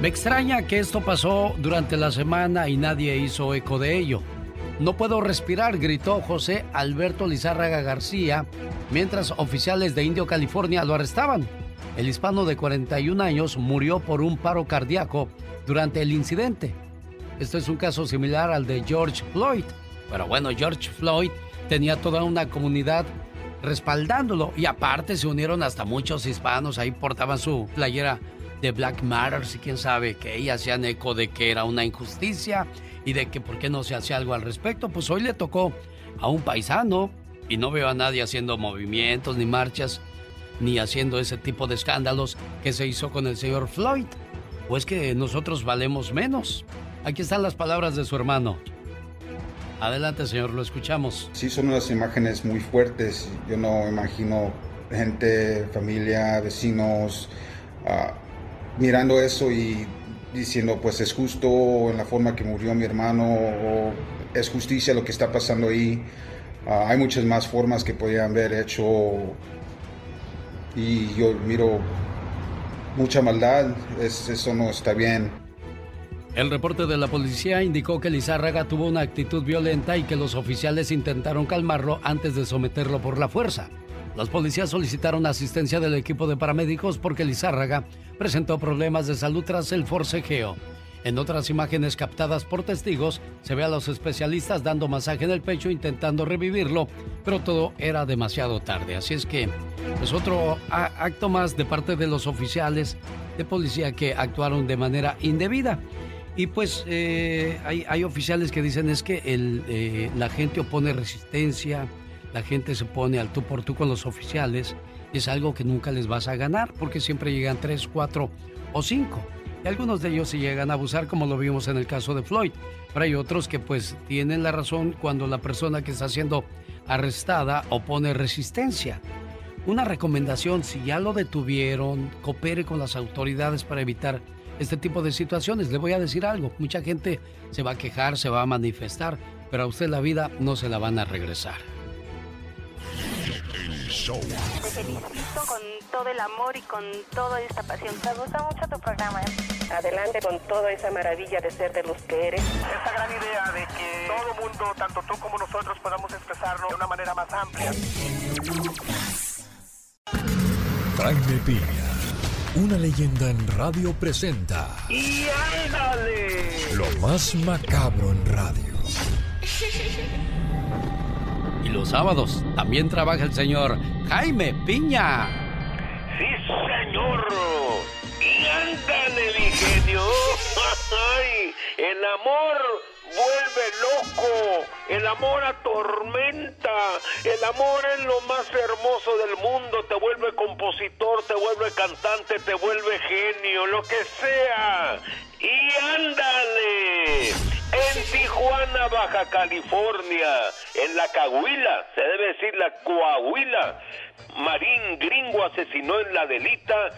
Me extraña que esto pasó durante la semana y nadie hizo eco de ello. No puedo respirar, gritó José Alberto Lizárraga García mientras oficiales de Indio, California lo arrestaban. El hispano de 41 años murió por un paro cardíaco durante el incidente. Esto es un caso similar al de George Floyd. Pero bueno, George Floyd tenía toda una comunidad respaldándolo y aparte se unieron hasta muchos hispanos, ahí portaban su playera de Black Matters y quién sabe que ellas hacían eco de que era una injusticia y de que por qué no se hace algo al respecto. Pues hoy le tocó a un paisano y no veo a nadie haciendo movimientos ni marchas. ni haciendo ese tipo de escándalos que se hizo con el señor Floyd. ¿O es que nosotros valemos menos? Aquí están las palabras de su hermano. Adelante, señor, lo escuchamos. Sí, son unas imágenes muy fuertes. Yo no imagino gente, familia, vecinos, ah, mirando eso y diciendo, pues es justo en la forma que murió mi hermano, es justicia lo que está pasando ahí. Ah, hay muchas más formas que podían haber hecho y yo miro mucha maldad, eso no está bien. El reporte de la policía indicó que Lizárraga tuvo una actitud violenta y que los oficiales intentaron calmarlo antes de someterlo por la fuerza. Los policías solicitaron asistencia del equipo de paramédicos porque Lizárraga presentó problemas de salud tras el forcejeo. En otras imágenes captadas por testigos, se ve a los especialistas dando masaje en el pecho intentando revivirlo, pero todo era demasiado tarde. Así es que es otro acto más de parte de los oficiales de policía que actuaron de manera indebida. Y pues eh, hay, oficiales que dicen es que eh, la gente opone resistencia, la gente se pone al tú por tú con los oficiales. Es algo que nunca les vas a ganar porque siempre llegan tres, cuatro o cinco. Y algunos de ellos se llegan a abusar, como lo vimos en el caso de Floyd. Pero hay otros que pues tienen la razón cuando la persona que está siendo arrestada opone resistencia. Una recomendación, si ya lo detuvieron, coopere con las autoridades para evitar este tipo de situaciones. Le voy a decir algo, mucha gente se va a quejar, se va a manifestar, pero a usted la vida no se la van a regresar. Te felicito con todo el amor y con toda esta pasión. Me gusta mucho tu programa. ¿eh? Adelante con toda esa maravilla de ser de los que eres. Esta gran idea de que todo el mundo, tanto tú como nosotros, podamos expresarlo de una manera más amplia. Jaime Piña, una leyenda en radio presenta. ¡Y ándale! Lo más macabro en radio. Y los sábados también trabaja el señor Jaime Piña. Sí, señor. Y ándale, mi genio. el amor vuelve loco, el amor atormenta, el amor es lo más hermoso del mundo, te vuelve compositor, te vuelve cantante, te vuelve genio, lo que sea. Y ándale, en Baja California, en la Cahuila, se debe decir la Coahuila, Marín Gringo asesinó en la delita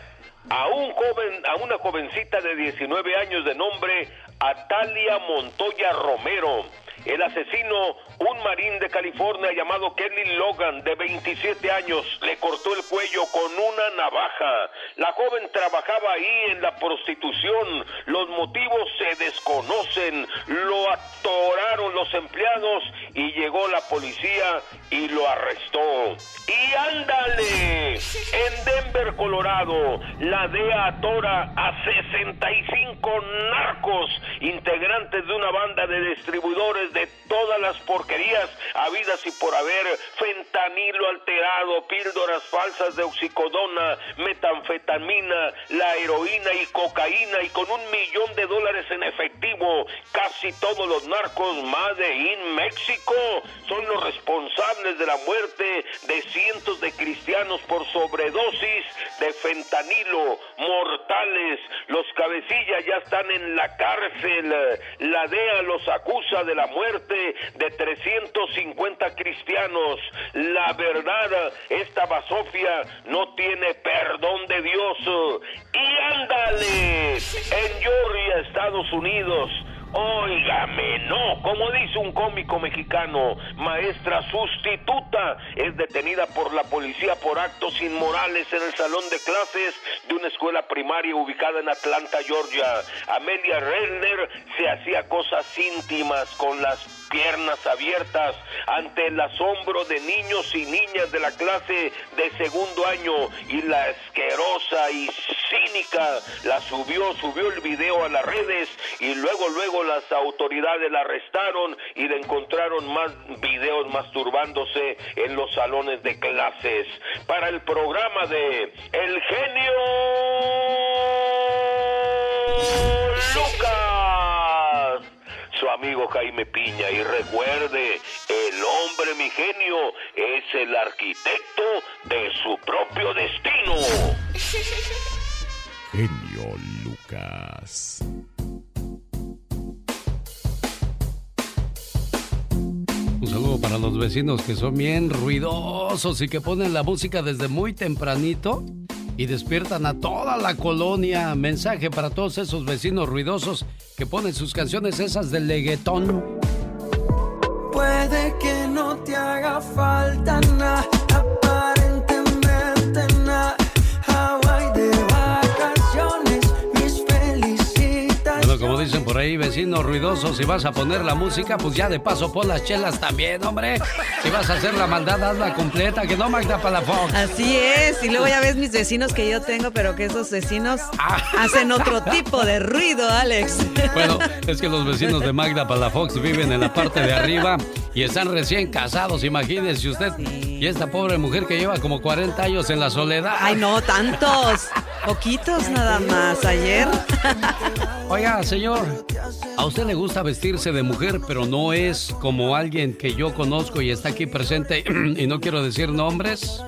a un joven, a una jovencita de 19 años de nombre Atalia Montoya Romero. El asesino, un marín de California llamado Kelly Logan, de 27 años, le cortó el cuello con una navaja. La joven trabajaba ahí en la prostitución. Los motivos se desconocen. Lo atoraron los empleados y llegó la policía y lo arrestó. Y ándale, en Denver, Colorado, la DEA atora a 65 narcos, integrantes de una banda de distribuidores de todas las porquerías habidas y por haber, fentanilo alterado, píldoras falsas de oxicodona, metanfetamina, la heroína y cocaína y con un millón de dólares en efectivo. Casi todos los narcos Made in México son los responsables de la muerte de cientos de cristianos por sobredosis de fentanilo, mortales. Los cabecillas ya están en la cárcel. La DEA los acusa de la muerte de 350 cristianos. La verdad, esta basofia no tiene perdón de Dios. Y ándale, en Georgia, Estados Unidos, Óigame, no, como dice un cómico mexicano, maestra sustituta es detenida por la policía por actos inmorales en el salón de clases de una escuela primaria ubicada en Atlanta, Georgia. Amelia Redner se hacía cosas íntimas con las piernas abiertas ante el asombro de niños y niñas de la clase de segundo año y la asquerosa y cínica la subió, subió el video a las redes y luego, luego las autoridades la arrestaron y le encontraron más videos masturbándose en los salones de clases. Para el programa de El Genio Lucas, su amigo Jaime Piña. Y recuerde, el hombre, mi genio, es el arquitecto de su propio destino. Genio Lucas. Un saludo para los vecinos que son bien ruidosos y que ponen la música desde muy tempranito y despiertan a toda la colonia. Mensaje para todos esos vecinos ruidosos que ponen sus canciones esas del leguetón. Puede que no te haga falta nada, aparentemente nada. Hawaii de vacaciones, mis felicitas. Bueno, como dicen ahí, vecinos ruidosos, si vas a poner la música, pues ya de paso pon las chelas también, hombre. Si vas a hacer la maldad, hazla completa, que no Magda Palafox. Así es, y luego ya ves mis vecinos que yo tengo, pero que esos vecinos Ah. hacen otro tipo de ruido, Alex. Bueno, es que los vecinos de Magda Palafox viven en la parte de arriba y están recién casados, imagínese usted. Y esta pobre mujer que lleva como 40 años en la soledad. Ay, no, tantos. Poquitos nada más. Ayer. Oiga, señor, a usted le gusta vestirse de mujer, pero no es como alguien que yo conozco y está aquí presente y no quiero decir nombres.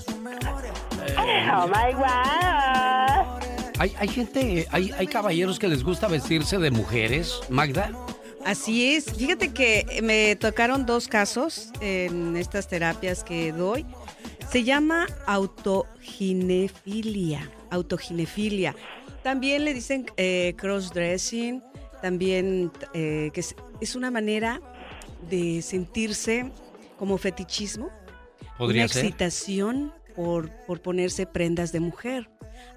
Oh my God. Hay, hay gente, hay, hay caballeros que les gusta vestirse de mujeres, Magda. Así es. Fíjate que me tocaron dos casos en estas terapias que doy. Se llama autoginefilia. Autoginefilia. También le dicen eh, crossdressing. También eh, que es, es una manera de sentirse como fetichismo. Podría una ser. excitación por, por ponerse prendas de mujer.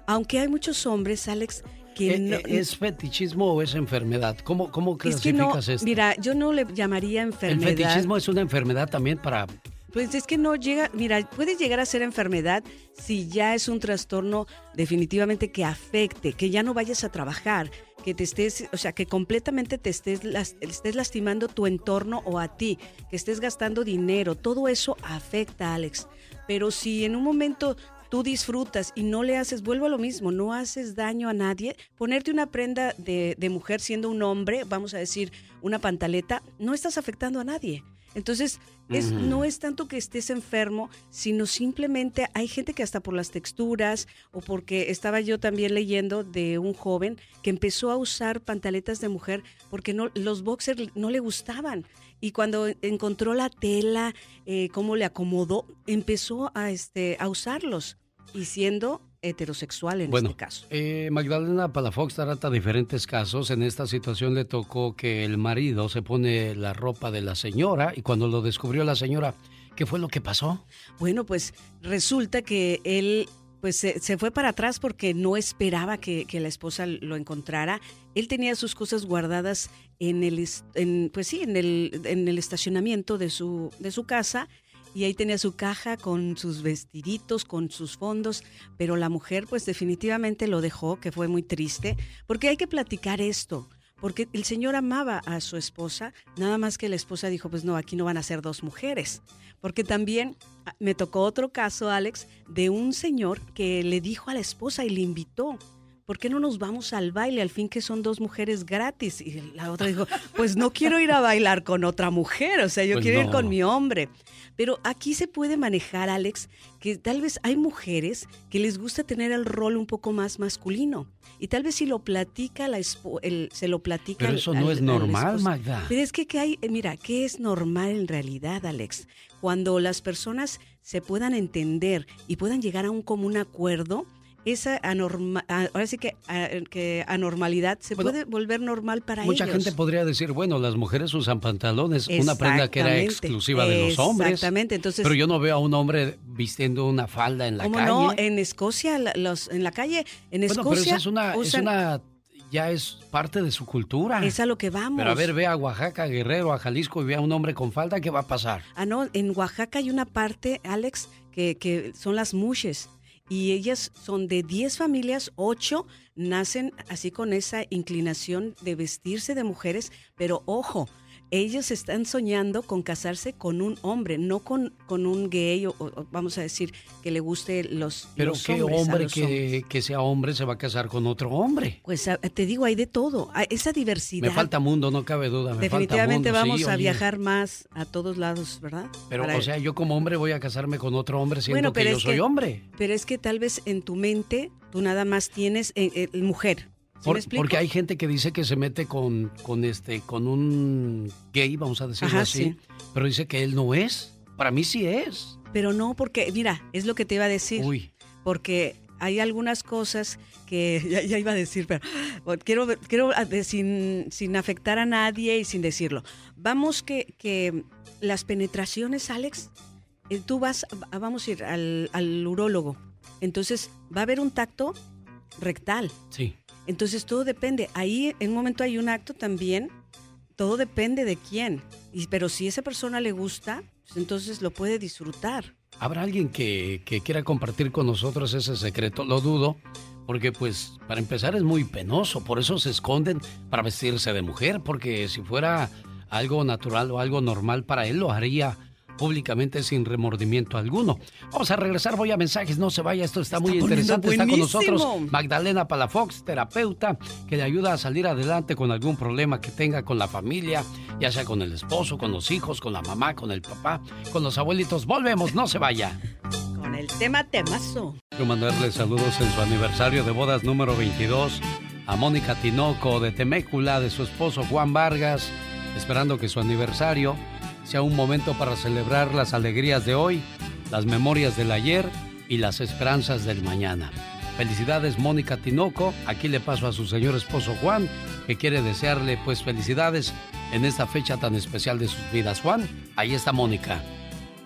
Aunque hay muchos hombres, Alex, que Eh, no, eh, ¿Es fetichismo o es enfermedad? ¿Cómo, cómo es que no, clasificas esto? mira, yo no le llamaría El enfermedad. fetichismo es una enfermedad también para... Pues es que no llega, mira, puede llegar a ser enfermedad si ya es un trastorno definitivamente que afecte, que ya no vayas a trabajar, que te estés, o sea, que completamente te estés, estés lastimando tu entorno o a ti, que estés gastando dinero, todo eso afecta, Alex. Pero si en un momento tú disfrutas y no le haces, vuelvo a lo mismo, no haces daño a nadie, ponerte una prenda de, de mujer siendo un hombre, vamos a decir, una pantaleta, no estás afectando a nadie. Entonces, es, no es tanto que estés enfermo, sino simplemente hay gente que hasta por las texturas o porque estaba yo también leyendo de un joven que empezó a usar pantaletas de mujer porque no, los boxers no le gustaban. Y cuando encontró la tela, eh, cómo le acomodó, empezó a, este, a usarlos y siendo heterosexual en Bueno, este caso. eh, Magdalena Palafox trata diferentes casos. En esta situación le tocó que el marido se pone la ropa de la señora y cuando lo descubrió la señora, ¿qué fue lo que pasó? Bueno, pues resulta que él pues se, se fue para atrás porque no esperaba que, que la esposa lo encontrara. Él tenía sus cosas guardadas en el, en, pues sí, en el, en el estacionamiento de su, de su casa y ahí tenía su caja con sus vestiditos, con sus fondos, pero la mujer pues definitivamente lo dejó, que fue muy triste, porque hay que platicar esto. Porque el señor amaba a su esposa, nada más que la esposa dijo, pues no, aquí no van a ser dos mujeres. Porque también ah, me tocó otro caso, Alex, de un señor que le dijo a la esposa y le invitó. ¿Por qué no nos vamos al baile? Al fin que son dos mujeres gratis. Y la otra dijo, pues no quiero ir a bailar con otra mujer, o sea, yo Pues quiero ir con mi hombre. Pero aquí se puede manejar, Alex, que tal vez hay mujeres que les gusta tener el rol un poco más masculino. Y tal vez si lo platica la el- se lo platica Pero al- eso no es al normal. Magda. Pero es que, ¿qué hay? Eh, mira, ¿qué es normal en realidad, Alex? Cuando las personas se puedan entender y puedan llegar a un común acuerdo, esa anorma- a- ahora sí que, a- que anormalidad se Bueno, puede volver normal para Mucha ellos. gente podría decir, bueno, las mujeres usan pantalones, una prenda que era exclusiva de los hombres. Exactamente, entonces- Pero yo no veo a un hombre vistiendo una falda en la ¿Cómo calle. no? En Escocia, los, en la calle, en Bueno, Escocia pero es una, es usan- una, ya es parte de su cultura. Es a lo que vamos. Pero a ver, ve a Oaxaca, Guerrero, a Jalisco y ve a un hombre con falda, ¿qué va a pasar? Ah, no, en Oaxaca hay una parte, Alex, que, que son las mushes. Y ellas son de 10 familias, 8 nacen así con esa inclinación de vestirse de mujeres, pero ojo, ellos están soñando con casarse con un hombre, no con, con un gay o, o vamos a decir que le guste los Pero los qué hombres, hombre que, que sea hombre se va a casar con otro hombre. Pues a- te digo, hay de todo, hay esa diversidad. Me falta mundo, no cabe duda. Me Definitivamente falta mundo, vamos sí, a oye. viajar más a todos lados, ¿verdad? Pero, Para- o sea, yo como hombre voy a casarme con otro hombre siendo Bueno, que yo soy que- hombre. Pero es que tal vez en tu mente tú nada más tienes eh, eh, mujer. Porque hay gente que dice que se mete con, con este, con un gay, vamos a decirlo Ajá, así, sí. pero dice que él no es. Para mí sí es. Pero no, porque, mira, es lo que te iba a decir. Uy. Porque hay algunas cosas que ya, ya iba a decir, pero bueno, quiero, quiero ah, sin, sin afectar a nadie y sin decirlo. Vamos que, que las penetraciones, Alex, eh, tú vas, a- vamos a ir al, al urólogo. Entonces va a haber un tacto rectal. Sí. Entonces todo depende. Ahí en un momento hay un acto también. Todo depende de quién. Y, pero si esa persona le gusta, pues entonces lo puede disfrutar. ¿Habrá alguien que, que quiera compartir con nosotros ese secreto? Lo dudo, porque pues para empezar es muy penoso, por eso se esconden para vestirse de mujer, porque si fuera algo natural o algo normal para él, lo haría públicamente sin remordimiento alguno. Vamos a regresar, voy a mensajes, no se vaya, esto está, muy interesante. Está con nosotros Magdalena Palafox, terapeuta, que le ayuda a salir adelante con algún problema que tenga con la familia, ya sea con el esposo, con los hijos, con la mamá, con el papá, con los abuelitos. Volvemos, no se vaya. Con el tema temazo. Quiero mandarle saludos en su aniversario de bodas número 22 a Mónica Tinoco de Temécula, de su esposo Juan Vargas, esperando que su aniversario sea un momento para celebrar las alegrías de hoy, las memorias del ayer y las esperanzas del mañana. Felicidades Mónica Tinoco, aquí le paso a su señor esposo Juan, que quiere desearle pues felicidades en esta fecha tan especial de sus vidas. Juan, ahí está Mónica.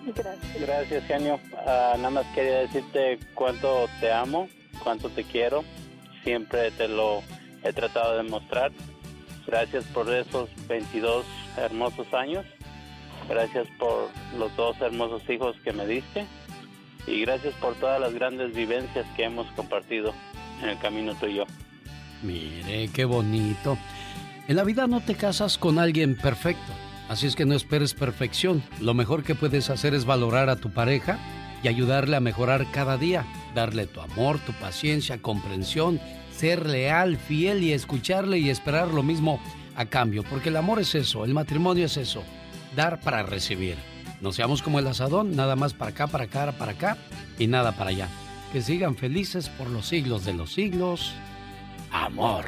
Gracias, Gracias genio. Ah, nada más quería decirte cuánto te amo, cuánto te quiero. Siempre te lo he tratado de mostrar. Gracias por esos 22 hermosos años. Gracias por los dos hermosos hijos que me diste. Y gracias por todas las grandes vivencias que hemos compartido en el camino tú y yo. Mire, qué bonito. En la vida no te casas con alguien perfecto, así es que no esperes perfección. Lo mejor que puedes hacer es valorar a tu pareja y ayudarle a mejorar cada día, darle tu amor, tu paciencia, comprensión, ser leal, fiel y escucharle y esperar lo mismo a cambio, porque el amor es eso, el matrimonio es eso, dar para recibir. No seamos como el asadón, nada más para acá, para acá, para acá y nada para allá. Que sigan felices por los siglos de los siglos. Amor.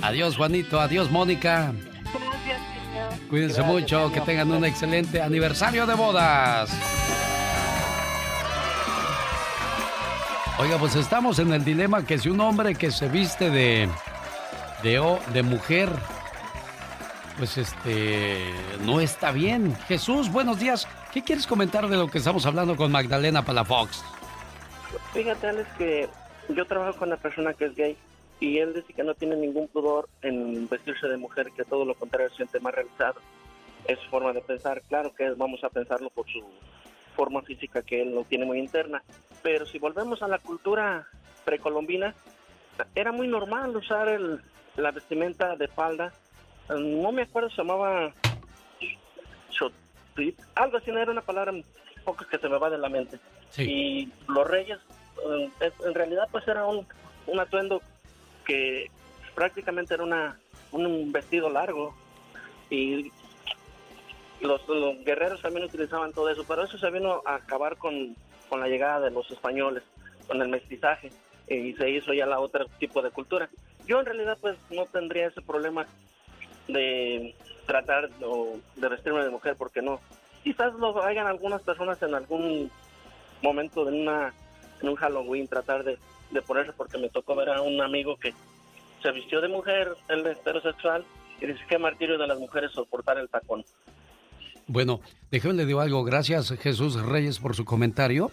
Adiós Juanito, adiós Mónica. Gracias, señor. Cuídense Gracias, mucho, que tengan un excelente aniversario de bodas. Oiga, pues estamos en el dilema que si un hombre que se viste de de, de mujer, pues este no está bien. Jesús, buenos días. ¿Qué quieres comentar de lo que estamos hablando con Magdalena Palafox? Fíjate, Alex, que yo trabajo con una persona que es gay y él dice que no tiene ningún pudor en vestirse de mujer, que todo lo contrario se siente más realizado. Es su forma de pensar. Claro que vamos a pensarlo por su forma física que él no tiene muy interna. Pero si volvemos a la cultura precolombina, era muy normal usar el, la vestimenta de falda. No me acuerdo, se llamaba algo así, no era una palabra poco que se me va de la mente. Y los reyes, eh, en realidad, pues era un, un atuendo que prácticamente era una, un vestido largo. Y los, los guerreros también utilizaban todo eso, pero eso se vino a acabar con, con la llegada de los españoles, con el mestizaje, y se hizo ya la otro tipo de cultura. Yo en realidad pues no tendría ese problema de tratar o de vestirme de mujer, porque no. Quizás lo hagan algunas personas en algún momento de una, en un Halloween, tratar de, de ponerse, porque me tocó ver a un amigo que se vistió de mujer, él es heterosexual, y dice que martirio de las mujeres soportar el tacón. Bueno, déjeme le digo algo. Gracias Jesús Reyes por su comentario.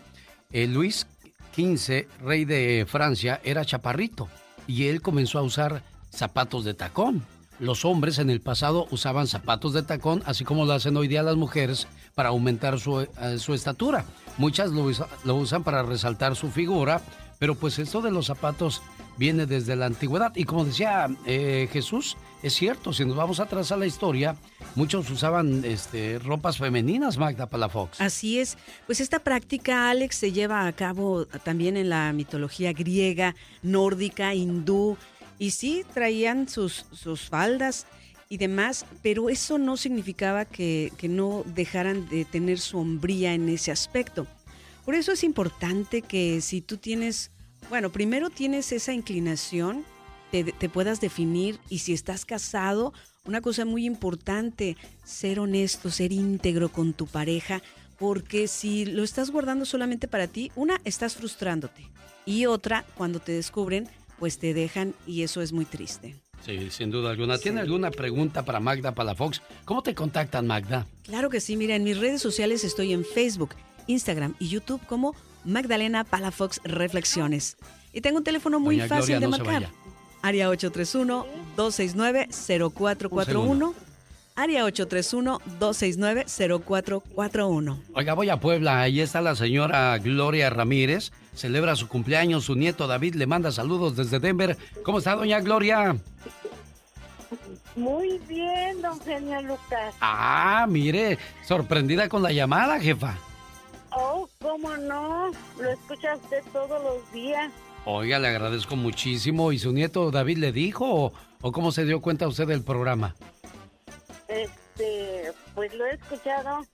Eh, Luis XV, rey de Francia, era chaparrito y él comenzó a usar zapatos de tacón. Los hombres en el pasado usaban zapatos de tacón, así como lo hacen hoy día las mujeres para aumentar su, eh, su estatura. Muchas lo, usa- lo usan para resaltar su figura, pero pues esto de los zapatos viene desde la antigüedad. Y como decía eh, Jesús, es cierto, si nos vamos atrás a la historia, muchos usaban este, ropas femeninas, Magda Palafox. Así es. Pues esta práctica, Alex, se lleva a cabo también en la mitología griega, nórdica, hindú. Y sí, traían sus, sus faldas y demás, pero eso no significaba que, que no dejaran de tener su hombría en ese aspecto. Por eso es importante que si tú tienes, bueno, primero tienes esa inclinación, te, te puedas definir y si estás casado, una cosa muy importante, ser honesto, ser íntegro con tu pareja, porque si lo estás guardando solamente para ti, una, estás frustrándote y otra, cuando te descubren, pues te dejan y eso es muy triste. Sí, sin duda alguna. ¿Tiene alguna pregunta para Magda Palafox? ¿Cómo te contactan, Magda? Claro que sí, mira, en mis redes sociales estoy en Facebook, Instagram y YouTube como Magdalena Palafox Reflexiones. Y tengo un teléfono muy Doña fácil Gloria, de no marcar. Área 831-269-0441. Área 831-269-0441. Oiga, voy a Puebla. Ahí está la señora Gloria Ramírez. Celebra su cumpleaños. Su nieto David le manda saludos desde Denver. ¿Cómo está, doña Gloria? Muy bien, don Genio Lucas. Ah, mire, sorprendida con la llamada, jefa. Oh, cómo no, lo escucha usted todos los días. Oiga, le agradezco muchísimo. ¿Y su nieto David le dijo o, o cómo se dio cuenta usted del programa? Este, pues lo he escuchado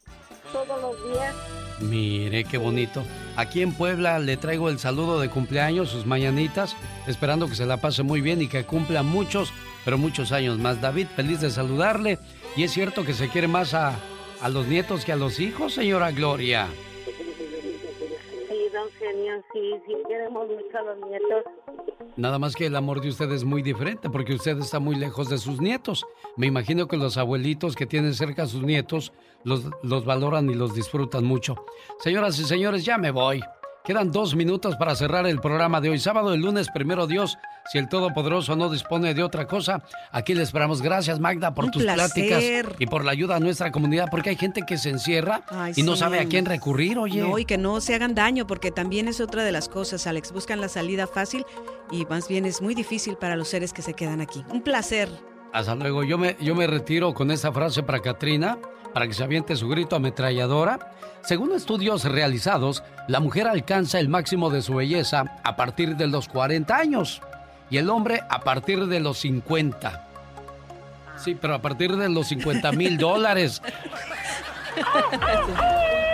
todos los días. Mire, qué bonito. Aquí en Puebla le traigo el saludo de cumpleaños, sus mañanitas, esperando que se la pase muy bien y que cumpla muchos, pero muchos años más. David, feliz de saludarle. Y es cierto que se quiere más a, a los nietos que a los hijos, señora Gloria. Genio, sí, sí queremos mucho a los nietos. Nada más que el amor de usted es muy diferente porque usted está muy lejos de sus nietos. Me imagino que los abuelitos que tienen cerca a sus nietos los, los valoran y los disfrutan mucho. Señoras y señores, ya me voy. Quedan dos minutos para cerrar el programa de hoy, sábado, el lunes, primero Dios. Si el Todopoderoso no dispone de otra cosa, aquí le esperamos. Gracias, Magda, por Un tus placer. pláticas y por la ayuda a nuestra comunidad, porque hay gente que se encierra Ay, y no sabe a quién recurrir, oye. No, y que no se hagan daño, porque también es otra de las cosas, Alex. Buscan la salida fácil y más bien es muy difícil para los seres que se quedan aquí. Un placer. Hasta luego. Yo me, yo me retiro con esta frase para Katrina, para que se aviente su grito ametralladora. Según estudios realizados, la mujer alcanza el máximo de su belleza a partir de los 40 años y el hombre a partir de los 50. Sí, pero a partir de los 50 mil dólares.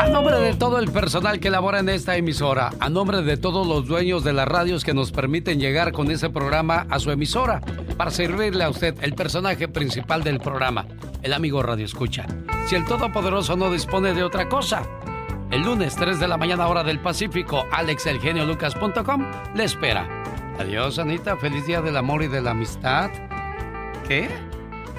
A nombre de todo el personal que labora en esta emisora, a nombre de todos los dueños de las radios que nos permiten llegar con ese programa a su emisora, para servirle a usted, el personaje principal del programa, el amigo Radio Escucha. Si el Todopoderoso no dispone de otra cosa, el lunes 3 de la mañana hora del Pacífico, alexelgeniolucas.com le espera. Adiós, Anita. Feliz día del amor y de la amistad. ¿Qué?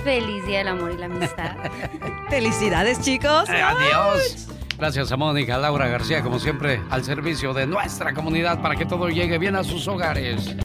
Feliz Día del Amor y la Amistad. Felicidades, chicos. Eh, adiós. Gracias a Mónica, Laura García, como siempre, al servicio de nuestra comunidad para que todo llegue bien a sus hogares.